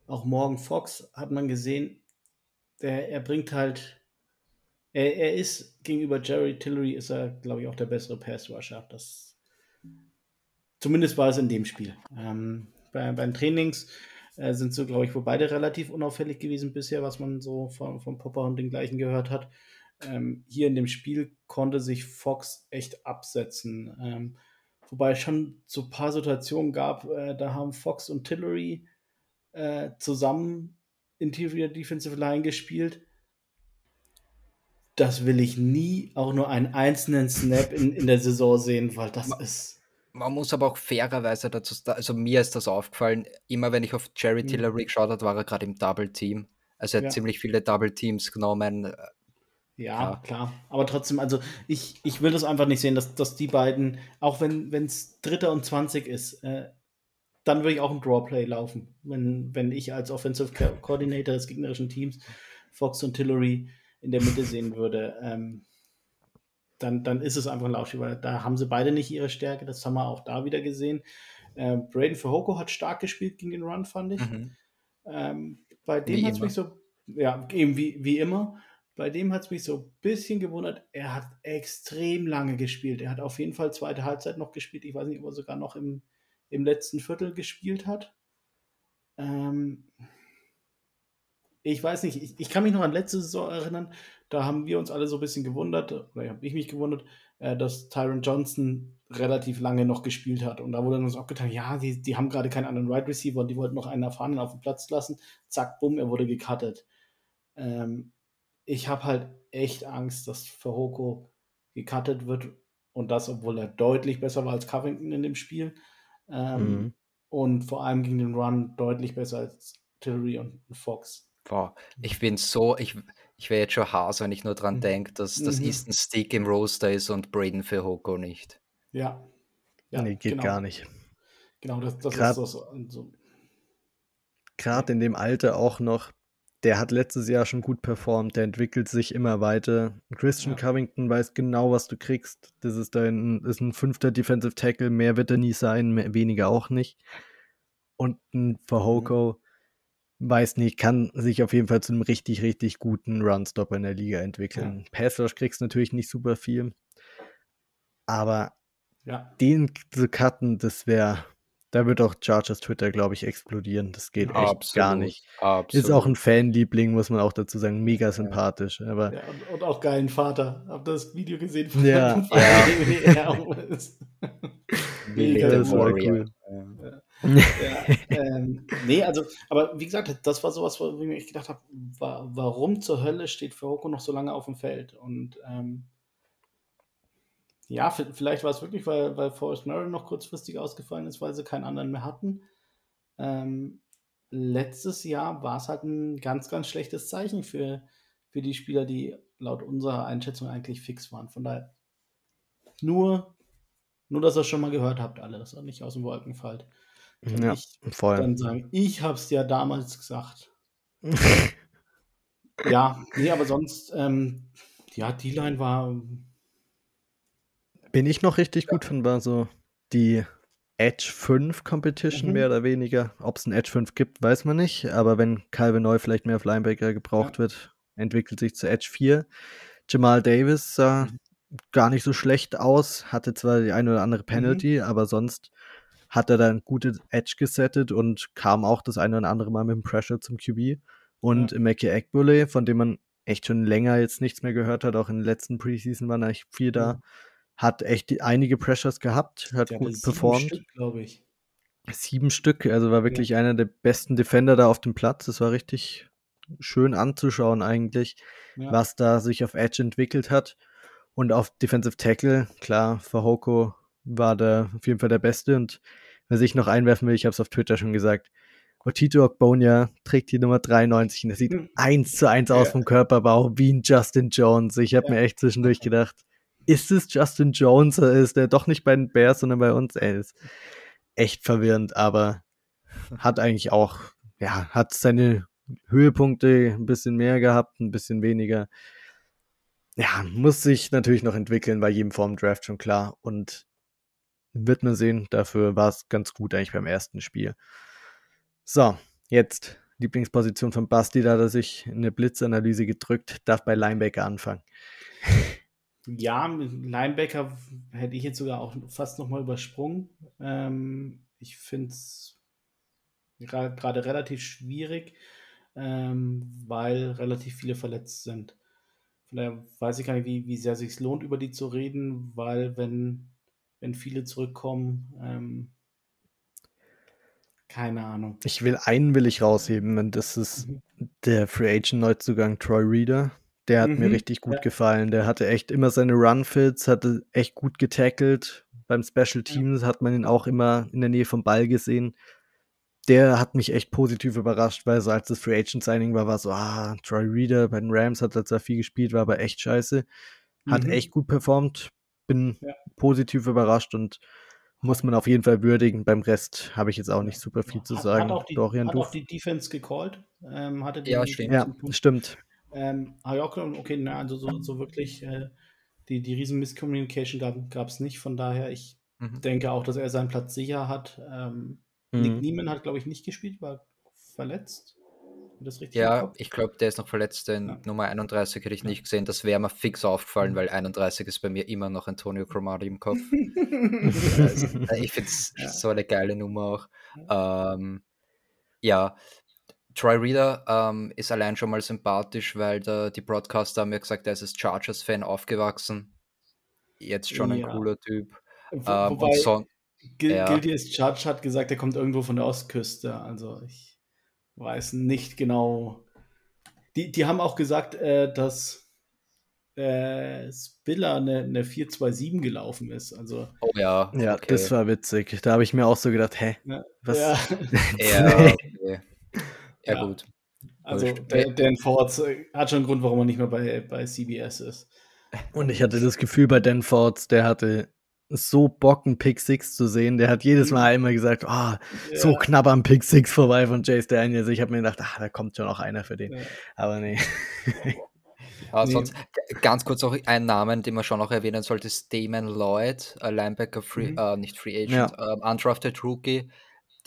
auch Morgan Fox hat man gesehen, der, er bringt halt, er, er ist gegenüber Jerry Tillery ist er, glaube ich, auch der bessere Pass-Rusher. Das, zumindest war es in dem Spiel. Ähm, bei, den Trainings äh, sind so, glaube ich, wo beide relativ unauffällig gewesen bisher, was man so von, von Popper und den gleichen gehört hat ähm, hier in dem Spiel konnte sich Fox echt absetzen. Ähm, wobei es schon so ein paar Situationen gab, äh, da haben Fox und Tillery äh, zusammen Interior Defensive Line gespielt. Das will ich nie auch nur einen einzelnen Snap in, in der Saison sehen, weil das ist. Man muss aber auch fairerweise dazu, also mir ist das aufgefallen, immer wenn ich auf Jerry mhm. Tillery geschaut habe, war er gerade im Double Team. Also er hat ja. ziemlich viele Double Teams genommen. Ja, ja, klar. Aber trotzdem, also ich, ich will das einfach nicht sehen, dass, dass die beiden, auch wenn es Dritter und 20 ist, äh, dann würde ich auch ein Drawplay laufen. Wenn, wenn ich als Offensive Coordinator des gegnerischen Teams Fox und Tillery in der Mitte sehen würde, ähm, dann, dann ist es einfach ein Laufspiel, weil da haben sie beide nicht ihre Stärke. Das haben wir auch da wieder gesehen. Ähm, Braden Verhoko hat stark gespielt gegen den Run, fand ich. Mhm. Ähm, bei dem hat es mich so, ja, eben wie, wie immer. Bei dem hat es mich so ein bisschen gewundert. Er hat extrem lange gespielt. Er hat auf jeden Fall zweite Halbzeit noch gespielt. Ich weiß nicht, ob er sogar noch im, im letzten Viertel gespielt hat. Ähm, ich weiß nicht, ich, ich, kann mich noch an letzte Saison erinnern, da haben wir uns alle so ein bisschen gewundert, oder habe ich mich gewundert, äh, dass Tyron Johnson relativ lange noch gespielt hat. Und da wurde uns auch getan, ja, die, die haben gerade keinen anderen Wide right Receiver und die wollten noch einen erfahrenen auf den Platz lassen. Zack, bumm, er wurde gecuttet. Ähm, ich habe halt echt Angst, dass Verhoko gecuttet wird und das, obwohl er deutlich besser war als Covington in dem Spiel. Ähm, mhm. Und vor allem gegen den Run deutlich besser als Tillery und Fox. Boah, ich bin so, ich, ich wäre jetzt schon Haas, wenn ich nur dran mhm. denke, dass das mhm. Easton Stick im Roaster ist und Braden für Hoko nicht. Ja. ja nee, geht genau. gar nicht. Genau, das, das grad, ist so. so. Gerade in dem Alter auch noch, der hat letztes Jahr schon gut performt, der entwickelt sich immer weiter. Christian ja. Covington weiß genau, was du kriegst. Das ist dein, ist ein fünfter Defensive Tackle, mehr wird er nie sein, mehr, weniger auch nicht. Und ein Verhoko, mhm weiß nicht, kann sich auf jeden Fall zu einem richtig, richtig guten Runstopper in der Liga entwickeln. Ja. Passrush kriegst natürlich nicht super viel, aber ja. den zu cutten, das wäre, da wird auch Chargers Twitter, glaube ich, explodieren. Das geht echt absolut, gar nicht. Absolut. Ist auch ein Fanliebling, muss man auch dazu sagen, mega sympathisch. Ja. Aber ja, und, und, auch geilen Vater. Hab das Video gesehen von ja. Vater, ja. mega das war cool. Ähm, nee, also, aber wie gesagt, das war sowas, wo ich mir gedacht habe, wa warum zur Hölle steht Ferroko noch so lange auf dem Feld? Und ähm, ja, vielleicht war es wirklich, weil, weil Forrest Merrill noch kurzfristig ausgefallen ist, weil sie keinen anderen mehr hatten. Ähm, letztes Jahr war es halt ein ganz, ganz schlechtes Zeichen für, für die Spieler, die laut unserer Einschätzung eigentlich fix waren. Von daher nur, nur dass ihr schon mal gehört habt, alle, dass ihr nicht aus dem Wolken fallt. Kann ja, ich voll. dann sagen, ich habe es ja damals gesagt. ja, nee, aber sonst, ähm, ja, die Line war. Bin ich noch richtig gut von, war so die Edge 5 Competition, mhm. mehr oder weniger. Ob es ein Edge 5 gibt, weiß man nicht. Aber wenn Calvin Neu vielleicht mehr auf Linebacker gebraucht ja. wird, entwickelt sich zu Edge 4. Jamal Davis sah mhm. gar nicht so schlecht aus, hatte zwar die eine oder andere Penalty, mhm. aber sonst hat er dann gute Edge gesettet und kam auch das eine oder andere Mal mit dem Pressure zum QB. Und ja. Mackie Egbule, von dem man echt schon länger jetzt nichts mehr gehört hat, auch in den letzten Preseason waren eigentlich viel da, ja. hat echt einige Pressures gehabt, hat Der gut performt. glaube ich. Sieben Stück, also war wirklich ja. einer der besten Defender da auf dem Platz. Das war richtig schön anzuschauen eigentlich, ja. was da sich auf Edge entwickelt hat. Und auf Defensive Tackle, klar, Fahoko war da auf jeden Fall der Beste. Und was ich noch einwerfen will, ich habe es auf Twitter schon gesagt, Otito Ogbonia trägt die Nummer 93 und das sieht mhm. eins zu eins aus ja. vom Körperbau wie ein Justin Jones. Ich habe ja. mir echt zwischendurch gedacht, ist es Justin Jones oder ist der doch nicht bei den Bears, sondern bei uns? Ey, ist echt verwirrend, aber hat eigentlich auch, ja, hat seine Höhepunkte ein bisschen mehr gehabt, ein bisschen weniger. Ja, muss sich natürlich noch entwickeln bei jedem Form Draft schon klar. Und wird man sehen. Dafür war es ganz gut eigentlich beim ersten Spiel. So, jetzt Lieblingsposition von Basti, da hat er sich in eine Blitzanalyse gedrückt, darf bei Linebacker anfangen. Ja, Linebacker hätte ich jetzt sogar auch fast nochmal übersprungen. Ähm, ich finde es gerade relativ schwierig, ähm, weil relativ viele verletzt sind. Von daher weiß ich gar nicht, wie, wie sehr sich lohnt, über die zu reden, weil wenn wenn viele zurückkommen. Ähm, keine Ahnung. Ich will einen will ich rausheben und das ist mhm. der Free Agent Neuzugang Troy Reader. Der hat mhm. mir richtig gut ja. gefallen. Der hatte echt immer seine Run-Fits, hatte echt gut getackelt. Beim Special Teams ja. hat man ihn auch immer in der Nähe vom Ball gesehen. Der hat mich echt positiv überrascht, weil so als das Free Agent Signing war, war so, ah, Troy Reader bei den Rams hat er zwar viel gespielt, war aber echt scheiße. Hat mhm. echt gut performt bin ja. positiv überrascht und muss man auf jeden Fall würdigen. Beim Rest habe ich jetzt auch nicht super viel zu sagen. Hat auch die, Dorian, hat auch die Defense gecallt. Ähm, hatte die Ja, stimmt. Ja, stimmt. Ähm, okay, na, also so, so wirklich äh, die, die riesen Misscommunication gab es nicht. Von daher, ich Mhm. denke auch, dass er seinen Platz sicher hat. Ähm, Nick Mhm. Niemann hat, glaube ich, nicht gespielt, war verletzt. Ich Das richtig Ja, ich glaube, der ist noch verletzt. Den Ja. Nummer 31 hätte ich nicht gesehen. Das wäre mir fix aufgefallen, Mhm. weil 31 ist bei mir immer noch Antonio Cromartie im Kopf. Also, ich finde es Ja. so eine geile Nummer auch. Ähm, ja, Troy Reader ähm, ist allein schon mal sympathisch, weil der, die Broadcaster haben mir gesagt, er ist als Chargers-Fan aufgewachsen. Jetzt schon ein Ja. cooler Typ. Wo, Ähm, wobei, und so, Gil ja. As Judge hat gesagt, er kommt irgendwo von der Ostküste. Also ich weiß nicht genau. Die, die haben auch gesagt, äh, dass äh, Spiller eine, eine 427 gelaufen ist. Also oh ja, Ja, okay. das war witzig. Da habe ich mir auch so gedacht, hä, ja, was? ja, ja, okay. ja, Ja. gut. also. Dan, Dan Ford äh, hat schon einen Grund, warum er nicht mehr bei, bei CBS ist. Und ich hatte das Gefühl bei Dan Fords, der hatte so Bock, einen Pick Six zu sehen. Der hat jedes Mal immer gesagt, ah, so Ja, knapp am Pick Six vorbei von Chase Daniels. Ich habe mir gedacht, ah, da kommt schon noch einer für den. ja. Aber nee. Ja, Nee. sonst g- ganz kurz noch ein Namen, den man schon noch erwähnen sollte, ist Damon Lloyd, Linebacker, Free, Mhm. äh, nicht Free Agent, ähm, Undrafted Rookie.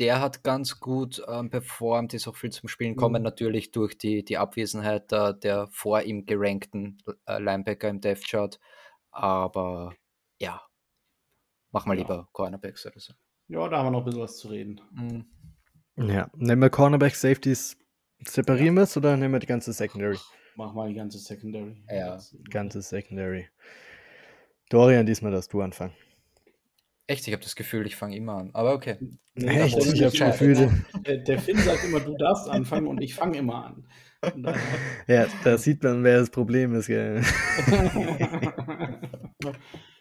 Der hat ganz gut ähm, performt, ist auch viel zum Spielen gekommen, Mhm. natürlich durch die, die Abwesenheit der, der vor ihm gerankten äh, Linebacker im Depth Chart. Aber ja, mach mal Ja. lieber Cornerbacks oder so. ja, da haben wir noch ein bisschen was zu reden. Mhm. Ja, nehmen wir Cornerback Safeties, separieren wir es oder nehmen wir die ganze Secondary? Mach mal die ganze Secondary. Ja. Ganze Secondary. Dorian, diesmal darfst du anfangen. Echt, ich habe das Gefühl, ich fange immer an. Aber okay. Nee, Echt? das- Ich habe Scheiße. Gefühl, Der, der Finn sagt immer, du darfst anfangen und ich fange immer an. Ja, da sieht man, wer das Problem ist. Gell?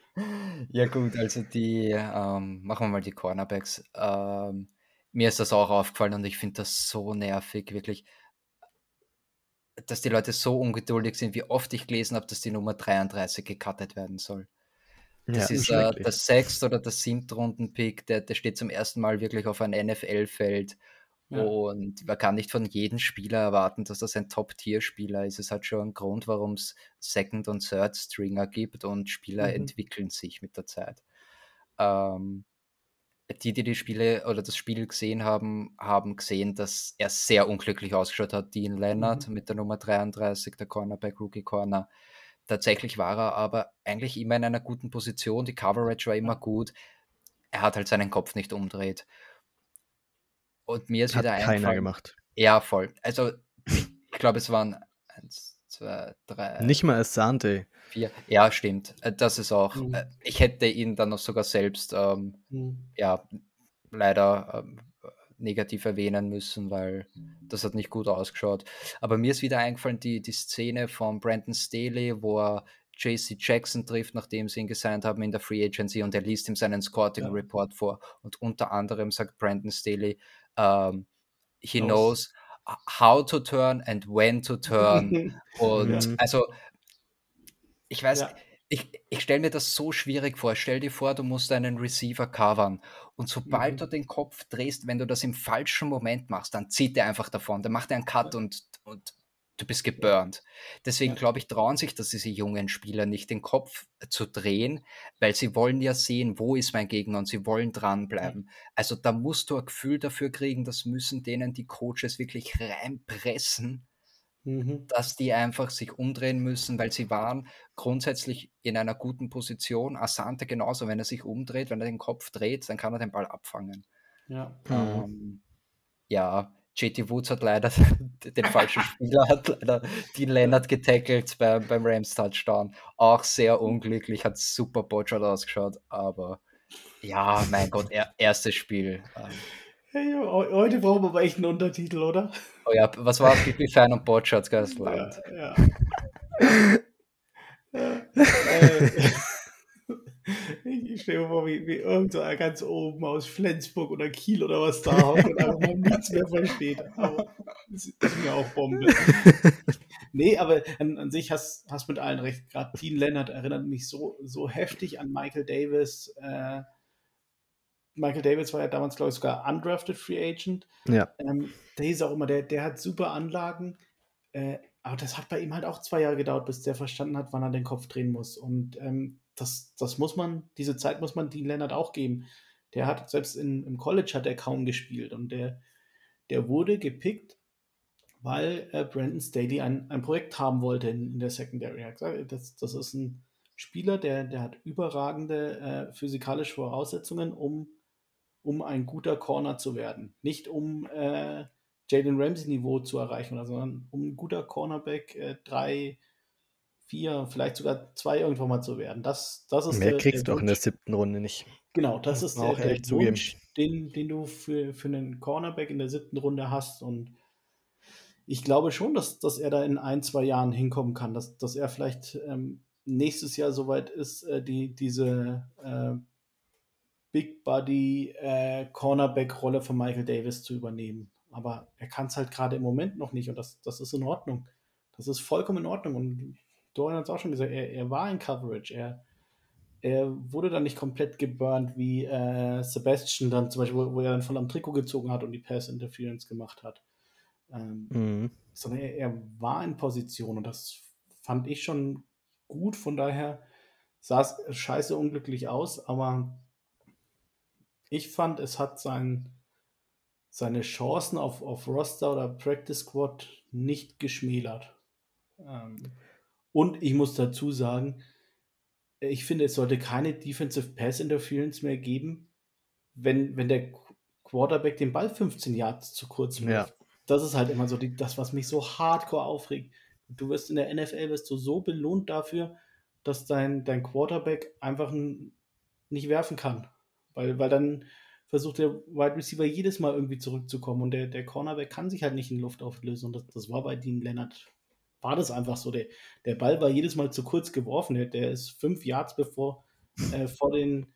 Ja gut, also die, ähm, machen wir mal die Cornerbacks. Ähm, mir ist das auch aufgefallen und ich finde das so nervig, wirklich, dass die Leute so ungeduldig sind, wie oft ich gelesen habe, dass die Nummer 33 gecuttet werden soll. Das ja, ist äh, der sechste oder der siebte Runden-Pick, der, der steht zum ersten Mal wirklich auf einem NFL-Feld. Ja. Und man kann nicht von jedem Spieler erwarten, dass das ein Top-Tier-Spieler ist. Es hat schon einen Grund, warum es Second- und Third-Stringer gibt und Spieler Mhm. entwickeln sich mit der Zeit. Ähm, die, die die Spiele oder das Spiel gesehen haben, haben gesehen, dass er sehr unglücklich ausgeschaut hat. Dean Leonard Mhm. mit der Nummer 33, der Cornerback, Rookie Corner. Tatsächlich war er aber eigentlich immer in einer guten Position. Die Coverage war immer gut. Er hat halt seinen Kopf nicht umdreht. Und mir ist Hat wieder keiner eingefallen. gemacht. Ja, voll. Also, ich glaube, es waren eins, zwei, drei, Nicht mal Asante. vier. Ja, stimmt. Äh, Das ist auch. Mhm. äh, Ich hätte ihn dann noch sogar selbst, ähm, Hm. ja, leider ähm, negativ erwähnen müssen, weil das hat nicht gut ausgeschaut. Aber mir ist wieder eingefallen, die, die Szene von Brandon Staley, wo er JC Jackson trifft, nachdem sie ihn gesigned haben in der Free Agency und er liest ihm seinen Scouting Ja. Report vor. Und unter anderem sagt Brandon Staley, ähm, he Knows. knows how to turn and when to turn. Und Mhm. also, ich weiß, Ja. ich, ich stelle mir das so schwierig vor. Stell dir vor, du musst einen Receiver covern und sobald Mhm. du den Kopf drehst, wenn du das im falschen Moment machst, dann zieht er einfach davon. Dann macht er einen Cut und, und du bist geburnt. Deswegen Ja. glaube ich, trauen sich das diese jungen Spieler nicht, den Kopf zu drehen, weil sie wollen ja sehen, wo ist mein Gegner und sie wollen dranbleiben. Also da musst du ein Gefühl dafür kriegen, das müssen denen die Coaches wirklich reinpressen, Mhm. dass die einfach sich umdrehen müssen, weil sie waren grundsätzlich in einer guten Position. Asante genauso, wenn er sich umdreht, wenn er den Kopf dreht, dann kann er den Ball abfangen. Ja. Mhm. Ähm, ja, JT Woods hat leider den falschen Spieler, hat leider Dean Leonard getackelt beim, beim Rams Touchdown. Auch sehr unglücklich, hat super botschert ausgeschaut, aber ja, mein Gott, er, erstes Spiel. Ähm, Hey, heu- heute brauchen wir aber echt einen Untertitel, oder? oh ja, was war Bibi Fan und Botschert, geiles Land. Ja. ja. äh, ich stelle mir vor, wie, wie irgend so ein ganz oben aus Flensburg oder Kiel oder was da hockt und einfach mal nichts mehr versteht. Aber das ist mir auch Bombe. Nee, aber an, an sich hast hast mit allen recht. Gerade Dean Leonard erinnert mich so, so heftig an Michael Davis. Äh, Michael Davis war ja damals, glaube ich, sogar undrafted Free Agent. Ja. Ähm, der hieß auch immer, der, der hat super Anlagen. Äh, aber das hat bei ihm halt auch zwei Jahre gedauert, bis der verstanden hat, wann er den Kopf drehen muss. Und ähm, das, das muss man, diese Zeit muss man Dean Leonard auch geben. Der hat, selbst in, im College hat er kaum gespielt und der, der wurde gepickt, weil äh, Brandon Staley ein, ein Projekt haben wollte in, in der Secondary. Er hat gesagt, das, das ist ein Spieler, der, der hat überragende äh, physikalische Voraussetzungen, um, um ein guter Corner zu werden. Nicht um äh, Jalen Ramsey-Niveau zu erreichen, sondern um ein guter Cornerback äh, drei, vier, vielleicht sogar zwei irgendwann mal zu werden. Das, das ist Mehr der, kriegst du auch in der siebten Runde nicht. Genau, das ist der, der Wunsch, den, den du für, für einen Cornerback in der siebten Runde hast. Und ich glaube schon, dass, dass er da in ein, zwei Jahren hinkommen kann, dass, dass er vielleicht ähm, nächstes Jahr soweit ist, äh, die, diese äh, Big Body äh, Cornerback-Rolle von Michael Davis zu übernehmen. Aber er kann es halt gerade im Moment noch nicht und das, das ist in Ordnung. Das ist vollkommen in Ordnung. Und Dorian hat es auch schon gesagt, er, er war in Coverage. Er, er wurde dann nicht komplett geburnt wie äh, Sebastian dann zum Beispiel, wo, wo, er dann voll am Trikot gezogen hat und die Pass Interference gemacht hat. Ähm, mhm. Sondern er, er, war in Position und das fand ich schon gut. Von daher sah es scheiße unglücklich aus, aber ich fand, es hat sein, seine Chancen auf, auf Roster oder Practice Squad nicht geschmälert. Ähm, und ich muss dazu sagen, ich finde, es sollte keine Defensive Pass Interference mehr geben, wenn, wenn der Quarterback den Ball 15 Yards zu kurz wirft. Ja. Das ist halt immer so die, das, was mich so hardcore aufregt. Du wirst in der NFL wirst du so belohnt dafür, dass dein, dein Quarterback einfach ein, nicht werfen kann. Weil, weil dann versucht der Wide Receiver jedes Mal irgendwie zurückzukommen und der, der Cornerback kann sich halt nicht in Luft auflösen. Und das, das war bei Dean Leonard, war das einfach so. Der, der Ball war jedes Mal zu kurz geworfen. Der, der ist fünf Yards bevor äh, vor den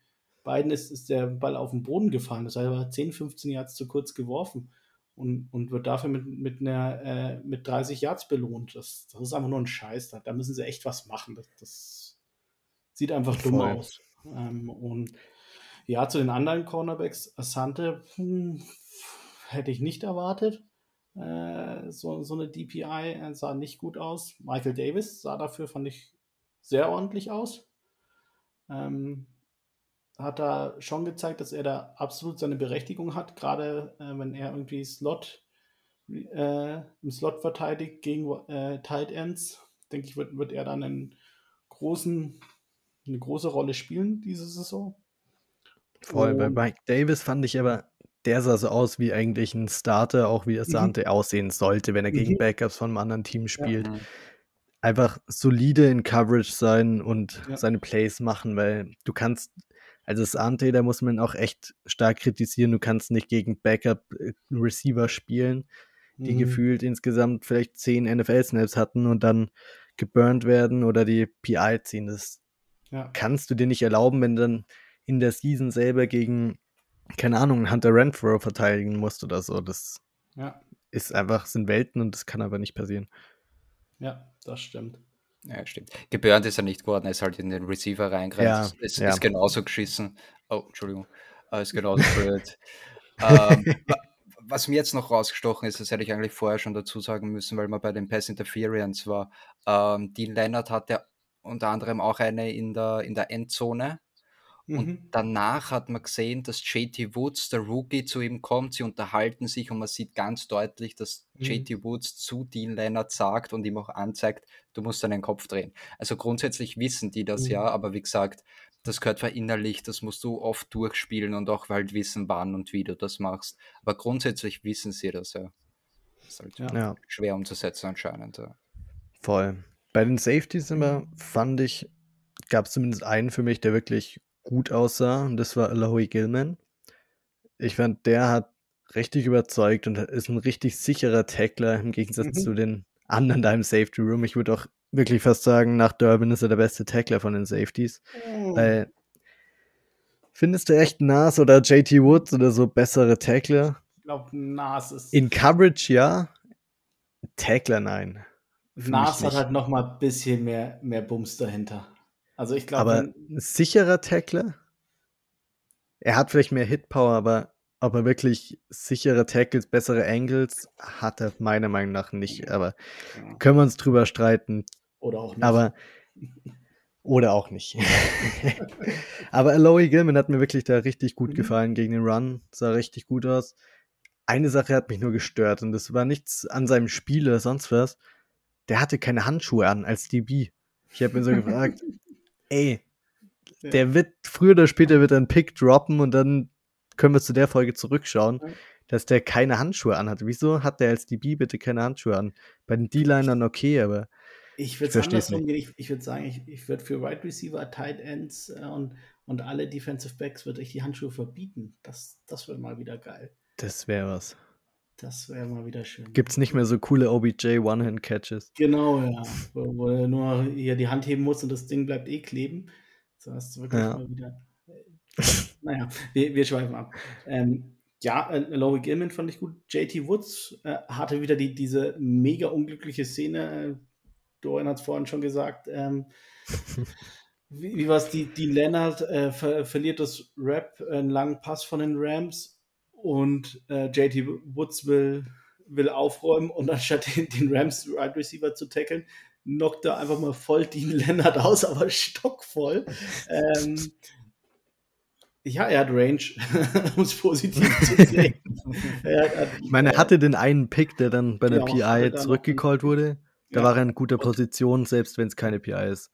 beiden ist, ist der Ball auf den Boden gefallen. Das heißt, er war 10, 15 Yards zu kurz geworfen und, und wird dafür mit, mit, einer, äh, mit 30 Yards belohnt. Das, das ist einfach nur ein Scheiß. Da, da müssen sie echt was machen. Das, das sieht einfach dumm Voll. aus. Ähm, und ja, zu den anderen Cornerbacks, Asante hm, hätte ich nicht erwartet. Äh, so, so eine DPI äh, sah nicht gut aus. Michael Davis sah dafür, fand ich, sehr ordentlich aus. Ähm, hat da schon gezeigt, dass er da absolut seine Berechtigung hat, gerade äh, wenn er irgendwie Slot äh, im Slot verteidigt gegen äh, Tight Ends, denke ich, wird, wird er dann einen großen, eine große Rolle spielen diese Saison. Voll, bei Mike Davis fand ich aber, der sah so aus wie eigentlich ein Starter, auch wie Asante mhm. aussehen sollte, wenn er gegen mhm. Backups von einem anderen Team spielt. Ja. Einfach solide in Coverage sein und ja. seine Plays machen, weil du kannst also das Ante, da muss man auch echt stark kritisieren. Du kannst nicht gegen Backup-Receiver äh, spielen, die mhm. gefühlt insgesamt vielleicht zehn NFL-Snaps hatten und dann geburnt werden oder die PI ziehen. Das ja. kannst du dir nicht erlauben, wenn dann in der Season selber gegen, keine Ahnung, Hunter Renfro verteidigen musst oder so. Das ja. ist einfach, sind Welten und das kann aber nicht passieren. Ja, das stimmt. Ja, stimmt. Geburnt ist er nicht geworden, er ist halt in den Receiver reingreift. Ja, ist, ja. ist genauso geschissen. Oh, Entschuldigung. Uh, ist genauso blöd. ähm, was mir jetzt noch rausgestochen ist, das hätte ich eigentlich vorher schon dazu sagen müssen, weil man bei den Pass Interference war. Ähm, Dean Leonard hatte unter anderem auch eine in der, in der Endzone und mhm. danach hat man gesehen, dass JT Woods, der Rookie, zu ihm kommt. Sie unterhalten sich und man sieht ganz deutlich, dass mhm. JT Woods zu Dean Leonard sagt und ihm auch anzeigt, du musst deinen Kopf drehen. Also grundsätzlich wissen die das mhm. ja, aber wie gesagt, das gehört verinnerlicht, das musst du oft durchspielen und auch halt wissen, wann und wie du das machst. Aber grundsätzlich wissen sie das ja. Das ist halt ja. schwer umzusetzen anscheinend. Ja. Voll. Bei den Safeties immer fand ich, gab es zumindest einen für mich, der wirklich gut aussah, und das war Alohi Gilman. Ich fand, der hat richtig überzeugt und ist ein richtig sicherer Tackler im Gegensatz mhm. zu den anderen da im Safety Room. Ich würde auch wirklich fast sagen, nach Durbin ist er der beste Tackler von den Safeties. Mhm. Weil findest du echt Nas oder JT Woods oder so bessere Tackler? Ich glaube, Nas ist. In Coverage ja. Tackler nein. Nas hat halt noch mal ein bisschen mehr, mehr Bums dahinter. Also ich glaube. Aber ein sicherer Tackler? er hat vielleicht mehr Hitpower, aber ob er wirklich sichere Tackles, bessere Angles, hat er meiner Meinung nach nicht. Aber ja. können wir uns drüber streiten. Oder auch nicht. Aber oder auch nicht. aber Aloy Gilman hat mir wirklich da richtig gut mhm. gefallen gegen den Run. Sah richtig gut aus. Eine Sache hat mich nur gestört und das war nichts an seinem Spiel oder sonst was. Der hatte keine Handschuhe an als DB. Ich habe mir so gefragt, ey, der wird früher oder später wird einen Pick droppen und dann können wir zu der Folge zurückschauen, ja. dass der keine Handschuhe anhat. Wieso hat der als DB bitte keine Handschuhe an? Bei den D-Linern okay, aber ich würde andersrum Ich, ich würde sagen, ich, ich würde für Wide Receiver, Tight Ends äh, und, und alle Defensive Backs würde ich die Handschuhe verbieten. Das, das wäre mal wieder geil. Das wäre was. Das wäre mal wieder schön. Gibt es nicht mehr so coole OBJ One-Hand-Catches? Genau, ja. Wo, wo er nur hier die Hand heben muss und das Ding bleibt eh kleben. So hast du wirklich ja. mal wieder. Äh, naja, wir, wir schweifen ab. Ähm, ja, äh, Laurie Gilman fand ich gut. JT Woods äh, hatte wieder die, diese mega unglückliche Szene. Dorian hat es vorhin schon gesagt. Ähm, wie, wie war es? Die, die Leonard äh, ver verliert das Rap, einen langen Pass von den Rams und äh, JT Woods will, will aufräumen und anstatt den, den Rams Wide right Receiver zu tackeln, knockt er einfach mal voll Dean Leonard aus, aber stockvoll. Ähm, ja, er hat Range, um es positiv zu sehen. hat, ich meine, er hatte den einen Pick, der dann bei der ja, PI zurückgecallt wurde. Da ja. war er in guter Position, selbst wenn es keine PI ist.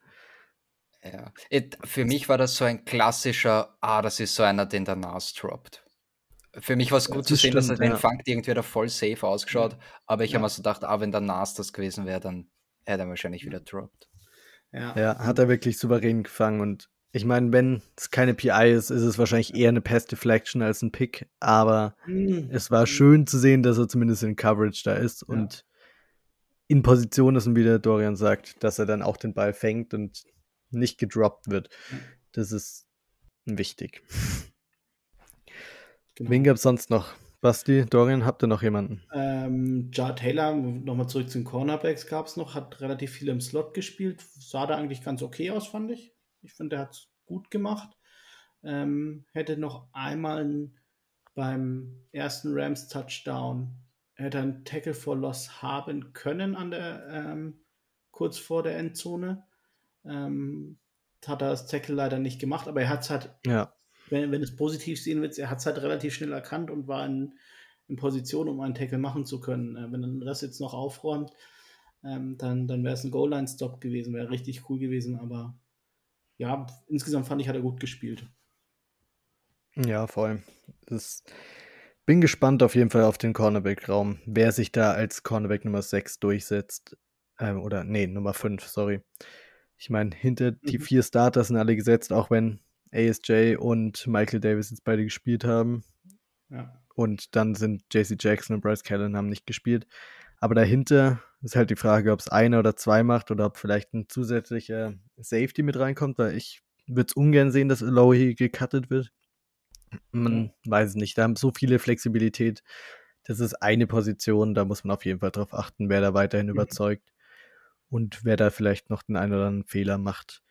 Ja. Für mich war das so ein klassischer, ah, das ist so einer, den der Nas droppt. Für mich war es gut das zu sehen, stimmt, dass er den ja. fangt, irgendwie da voll safe ausgeschaut. Aber ich ja. habe mir so gedacht, ah, wenn der Nas das gewesen wäre, dann hätte er wahrscheinlich wieder droppt. Ja. ja, hat er wirklich souverän gefangen. Und ich meine, wenn es keine PI ist, ist es wahrscheinlich eher eine Pass Deflection als ein Pick. Aber mhm. es war schön zu sehen, dass er zumindest in Coverage da ist ja. und in Position ist und wie der Dorian sagt, dass er dann auch den Ball fängt und nicht gedroppt wird. Das ist wichtig. Genau. Wen gab es sonst noch? Basti, Dorian, habt ihr noch jemanden? Ähm, Jar Taylor, nochmal zurück zu den Cornerbacks gab es noch, hat relativ viel im Slot gespielt, sah da eigentlich ganz okay aus, fand ich. Ich finde, er hat es gut gemacht. Ähm, hätte noch einmal beim ersten Rams-Touchdown, hätte einen Tackle for Loss haben können an der, ähm, kurz vor der Endzone. Ähm, hat er das Tackle leider nicht gemacht, aber er hat es halt ja wenn, wenn es positiv sehen willst, er hat es halt relativ schnell erkannt und war in, in Position, um einen Tackle machen zu können. Äh, wenn er das jetzt noch aufräumt, ähm, dann, dann wäre es ein Goal-Line-Stop gewesen, wäre richtig cool gewesen, aber ja, insgesamt fand ich, hat er gut gespielt. Ja, voll. Das, bin gespannt auf jeden Fall auf den Cornerback-Raum, wer sich da als Cornerback Nummer 6 durchsetzt. Ähm, oder, nee, Nummer 5, sorry. Ich meine, hinter mhm. die vier Starter sind alle gesetzt, auch wenn ASJ und Michael Davis jetzt beide gespielt haben. Ja. Und dann sind JC Jackson und Bryce Callen haben nicht gespielt. Aber dahinter ist halt die Frage, ob es einer oder zwei macht oder ob vielleicht ein zusätzlicher Safety mit reinkommt, weil ich würde es ungern sehen, dass Alohi gecuttet wird. Man ja. weiß es nicht. Da haben so viele Flexibilität. Das ist eine Position, da muss man auf jeden Fall darauf achten, wer da weiterhin mhm. überzeugt und wer da vielleicht noch den einen oder anderen Fehler macht.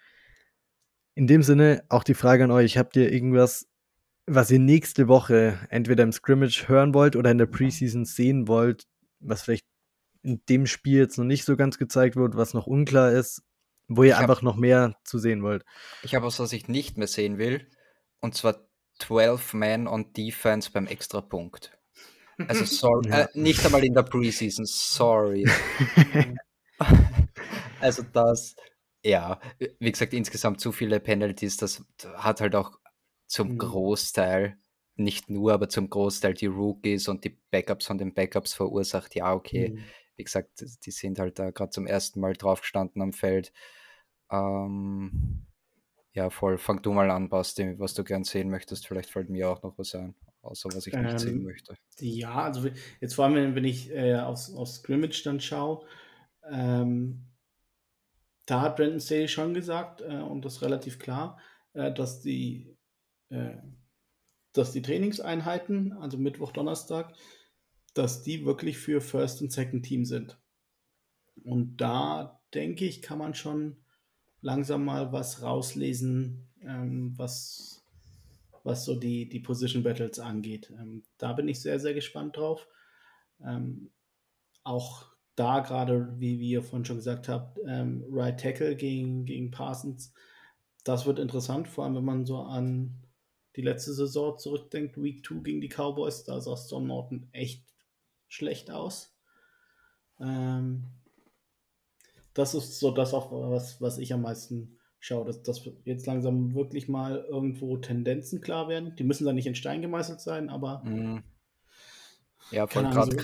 In dem Sinne auch die Frage an euch, habt ihr irgendwas, was ihr nächste Woche entweder im Scrimmage hören wollt oder in der Preseason sehen wollt, was vielleicht in dem Spiel jetzt noch nicht so ganz gezeigt wird, was noch unklar ist, wo ihr hab, einfach noch mehr zu sehen wollt? Ich habe was, was ich nicht mehr sehen will, und zwar 12 Men on Defense beim Extrapunkt. Also sorry, ja. äh, nicht einmal in der Preseason, sorry. also das, ja, wie gesagt, insgesamt zu viele Penalties, das hat halt auch zum mhm. Großteil, nicht nur, aber zum Großteil die Rookies und die Backups von den Backups verursacht. Ja, okay, mhm. wie gesagt, die sind halt da gerade zum ersten Mal draufgestanden am Feld. Ähm, ja, voll. Fang du mal an, Basti, was du gern sehen möchtest. Vielleicht fällt mir auch noch was ein, außer was ich nicht ähm, sehen möchte. Ja, also jetzt vor allem, wenn ich äh, aufs, aufs Scrimmage dann schaue, ähm, da hat Brandon Staley schon gesagt, äh, und das relativ klar, äh, dass, die, äh, dass die Trainingseinheiten, also Mittwoch, Donnerstag, dass die wirklich für First und Second Team sind. Und da denke ich, kann man schon langsam mal was rauslesen, ähm, was, was so die, die Position Battles angeht. Ähm, da bin ich sehr, sehr gespannt drauf. Ähm, auch da gerade, wie, wie ihr vorhin schon gesagt habt, ähm, Right Tackle gegen, gegen Parsons, das wird interessant, vor allem wenn man so an die letzte Saison zurückdenkt, Week 2 gegen die Cowboys, da sah Storm Norton echt schlecht aus. Ähm, das ist so das, auch, was, was ich am meisten schaue, dass, dass jetzt langsam wirklich mal irgendwo Tendenzen klar werden. Die müssen dann nicht in Stein gemeißelt sein, aber. Mhm. Ja, von gerade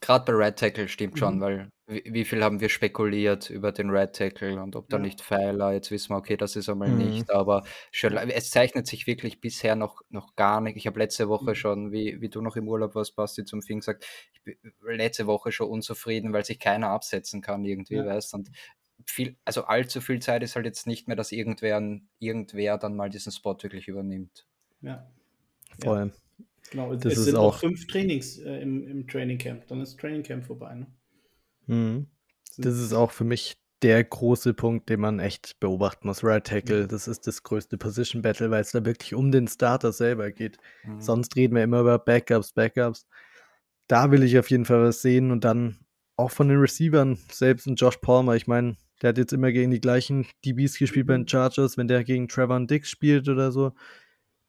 Gerade bei Red Tackle stimmt schon, mhm. weil wie, wie, viel haben wir spekuliert über den Red Tackle und ob da ja. nicht Pfeiler, jetzt wissen wir, okay, das ist einmal mhm. nicht, aber schon, es zeichnet sich wirklich bisher noch, noch gar nicht. Ich habe letzte Woche mhm. schon, wie, wie du noch im Urlaub warst, Basti, zum Fing gesagt, ich bin letzte Woche schon unzufrieden, weil sich keiner absetzen kann irgendwie, ja. weißt und viel, also allzu viel Zeit ist halt jetzt nicht mehr, dass irgendwer, irgendwer dann mal diesen Spot wirklich übernimmt. Ja. Vor allem. Ja. Genau, das es sind auch noch fünf Trainings äh, im, im Training Camp. Dann ist Training Camp vorbei. Ne? Mhm. Das ist auch für mich der große Punkt, den man echt beobachten muss. Right Tackle, mhm. das ist das größte Position Battle, weil es da wirklich um den Starter selber geht. Mhm. Sonst reden wir immer über Backups, Backups. Da will ich auf jeden Fall was sehen und dann auch von den Receivern, selbst ein Josh Palmer, ich meine, der hat jetzt immer gegen die gleichen DBs gespielt bei den mhm. Chargers, wenn der gegen Trevor Dix spielt oder so.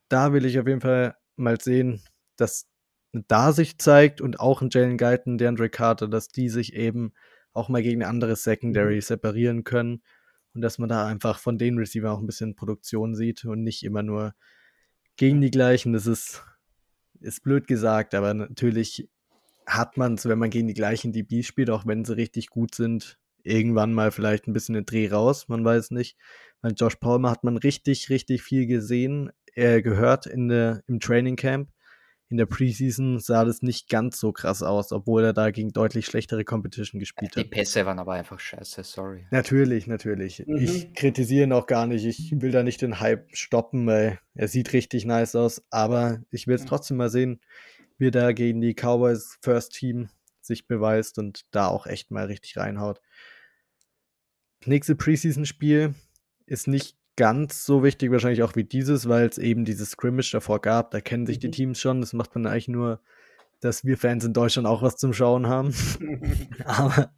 Da will ich auf jeden Fall mal sehen, dass da sich zeigt und auch in Jalen Guyton, der Andre Carter, dass die sich eben auch mal gegen andere Secondary mhm. separieren können und dass man da einfach von den Receiver auch ein bisschen Produktion sieht und nicht immer nur gegen die gleichen. Das ist, ist blöd gesagt, aber natürlich hat man es, wenn man gegen die gleichen DBs spielt, auch wenn sie richtig gut sind, irgendwann mal vielleicht ein bisschen den Dreh raus, man weiß nicht. Weil Josh Palmer hat man richtig, richtig viel gesehen, äh, gehört in der, im Training Camp in der Preseason sah das nicht ganz so krass aus, obwohl er da gegen deutlich schlechtere Competition gespielt hat. Die Pässe waren aber einfach scheiße, sorry. Natürlich, natürlich. Mhm. Ich kritisiere ihn auch gar nicht. Ich will da nicht den Hype stoppen, weil er sieht richtig nice aus. Aber ich will es trotzdem mal sehen, wie er da gegen die Cowboys First Team sich beweist und da auch echt mal richtig reinhaut. Nächste Preseason-Spiel ist nicht ganz so wichtig wahrscheinlich auch wie dieses, weil es eben dieses Scrimmage davor gab. Da kennen sich mhm. die Teams schon. Das macht man eigentlich nur, dass wir Fans in Deutschland auch was zum Schauen haben. Aber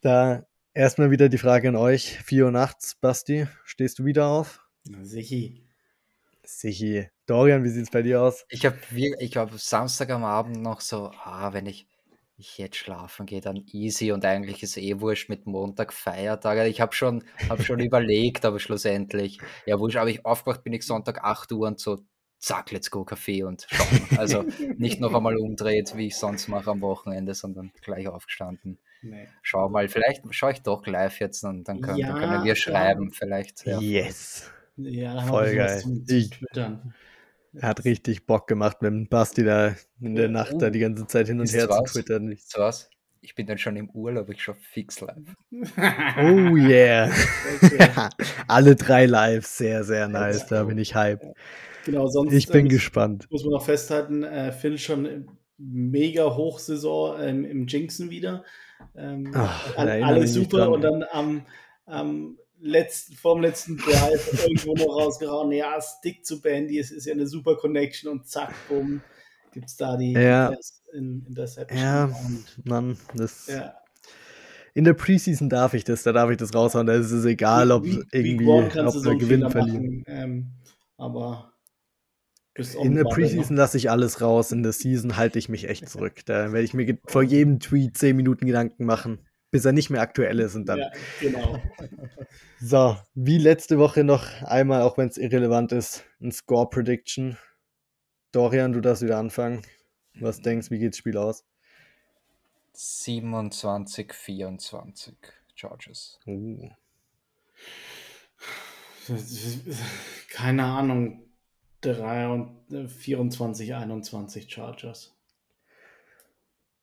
da erstmal wieder die Frage an euch. 4 Uhr nachts, Basti, stehst du wieder auf? Sichi. Sichi. Dorian, wie sieht es bei dir aus? Ich habe ich hab Samstag am Abend noch so, ah, wenn ich ich jetzt schlafen gehe, dann easy und eigentlich ist eh wurscht mit Montag Feiertag. Ich habe schon, hab schon überlegt, aber schlussendlich, ja wurscht, aber ich aufgewacht bin ich Sonntag 8 Uhr und so, zack, let's go Kaffee und schauen. Also nicht noch einmal umdreht, wie ich sonst mache am Wochenende, sondern gleich aufgestanden. Nee. Schau mal, vielleicht schaue ich doch live jetzt und dann können, ja, dann können wir schreiben, vielleicht. Ja. Yes. Ja, Voll geil. Ich, hat richtig Bock gemacht mit dem Basti da in der Nacht da die ganze Zeit hin und her zu twittern. Weißt was? Ich bin dann schon im Urlaub, ich schaue fix live. oh yeah. Alle drei live, sehr, sehr nice. Da bin ich hype. Genau, sonst, ich bin äh, gespannt. Muss man noch festhalten, äh, Phil schon mega Hochsaison ähm, im Jinxen wieder. Ähm, Ach, alles super und dann am, am letzten, vorm letzten Drive irgendwo noch rausgehauen, ja, Stick zu Bandy, es ist ja eine super Connection und zack, bumm, gibt es da die ja. in, Interception. Ja, und, Mann, das. Ja. In der Preseason darf ich das, da darf ich das raushauen, da ist es egal, ob Week, irgendwie ob so gewinnen, verlieren. Ähm, aber in der Preseason lasse ich alles raus, in der Season halte ich mich echt zurück. Da werde ich mir vor jedem Tweet 10 Minuten Gedanken machen bis er nicht mehr aktuell ist und dann. Ja, genau. So, wie letzte Woche noch einmal, auch wenn es irrelevant ist, ein Score Prediction. Dorian, du darfst wieder anfangen. Was denkst, wie geht das Spiel aus? 27, 24 Charges. Uh. Keine Ahnung. 3 24, 21 Chargers.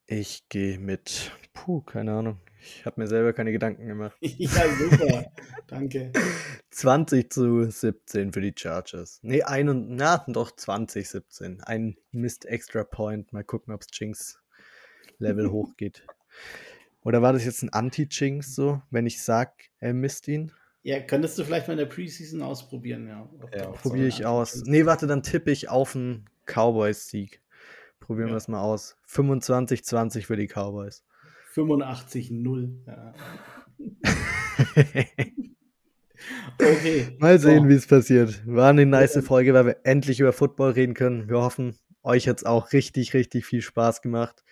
Ich gehe mit, puh, keine Ahnung, ich habe mir selber keine Gedanken gemacht. ja, super. Danke. 20 zu 17 für die Chargers. Nee, ein und, na, doch 20, 17. Ein Mist Extra Point. Mal gucken, ob es Jinx Level hochgeht. Oder war das jetzt ein Anti-Jinx so, wenn ich sag, er misst ihn? Ja, könntest du vielleicht mal in der Preseason ausprobieren, ja. ja Probiere ich aus. Nee, warte, dann tippe ich auf einen Cowboys-Sieg. Probieren ja. wir es mal aus. 25-20 für die Cowboys. 85-0. Ja. okay. Mal sehen, so. wie es passiert. War eine nice Folge, weil wir endlich über Football reden können. Wir hoffen, euch hat es auch richtig, richtig viel Spaß gemacht.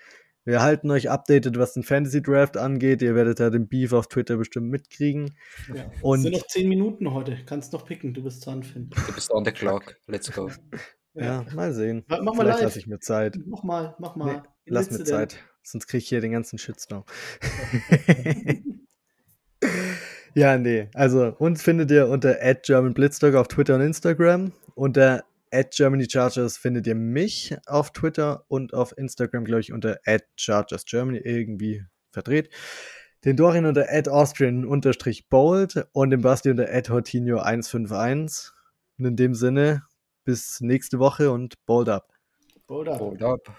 Wir halten euch updated, was den Fantasy Draft angeht. Ihr werdet ja den Beef auf Twitter bestimmt mitkriegen. Ja. Und es sind noch zehn Minuten heute. Kannst noch picken. Du bist dran, Finn. Du bist on the clock. Let's go. Ja, mal sehen. Mach mal Vielleicht lasse ich mir Zeit. Mach mal, mach mal. Nee, lass mir Zeit. Sonst kriege ich hier den ganzen Shitstorm. ja, nee. Also, uns findet ihr unter @germanblitzdog auf Twitter und Instagram. Unter at Germany Chargers findet ihr mich auf Twitter und auf Instagram, glaube ich, unter at Chargers Germany irgendwie verdreht. Den Dorian unter at Austrian unterstrich bold und den Basti unter at Hortinho151. Und in dem Sinne, bis nächste Woche und bold up. Bold up. Bold up.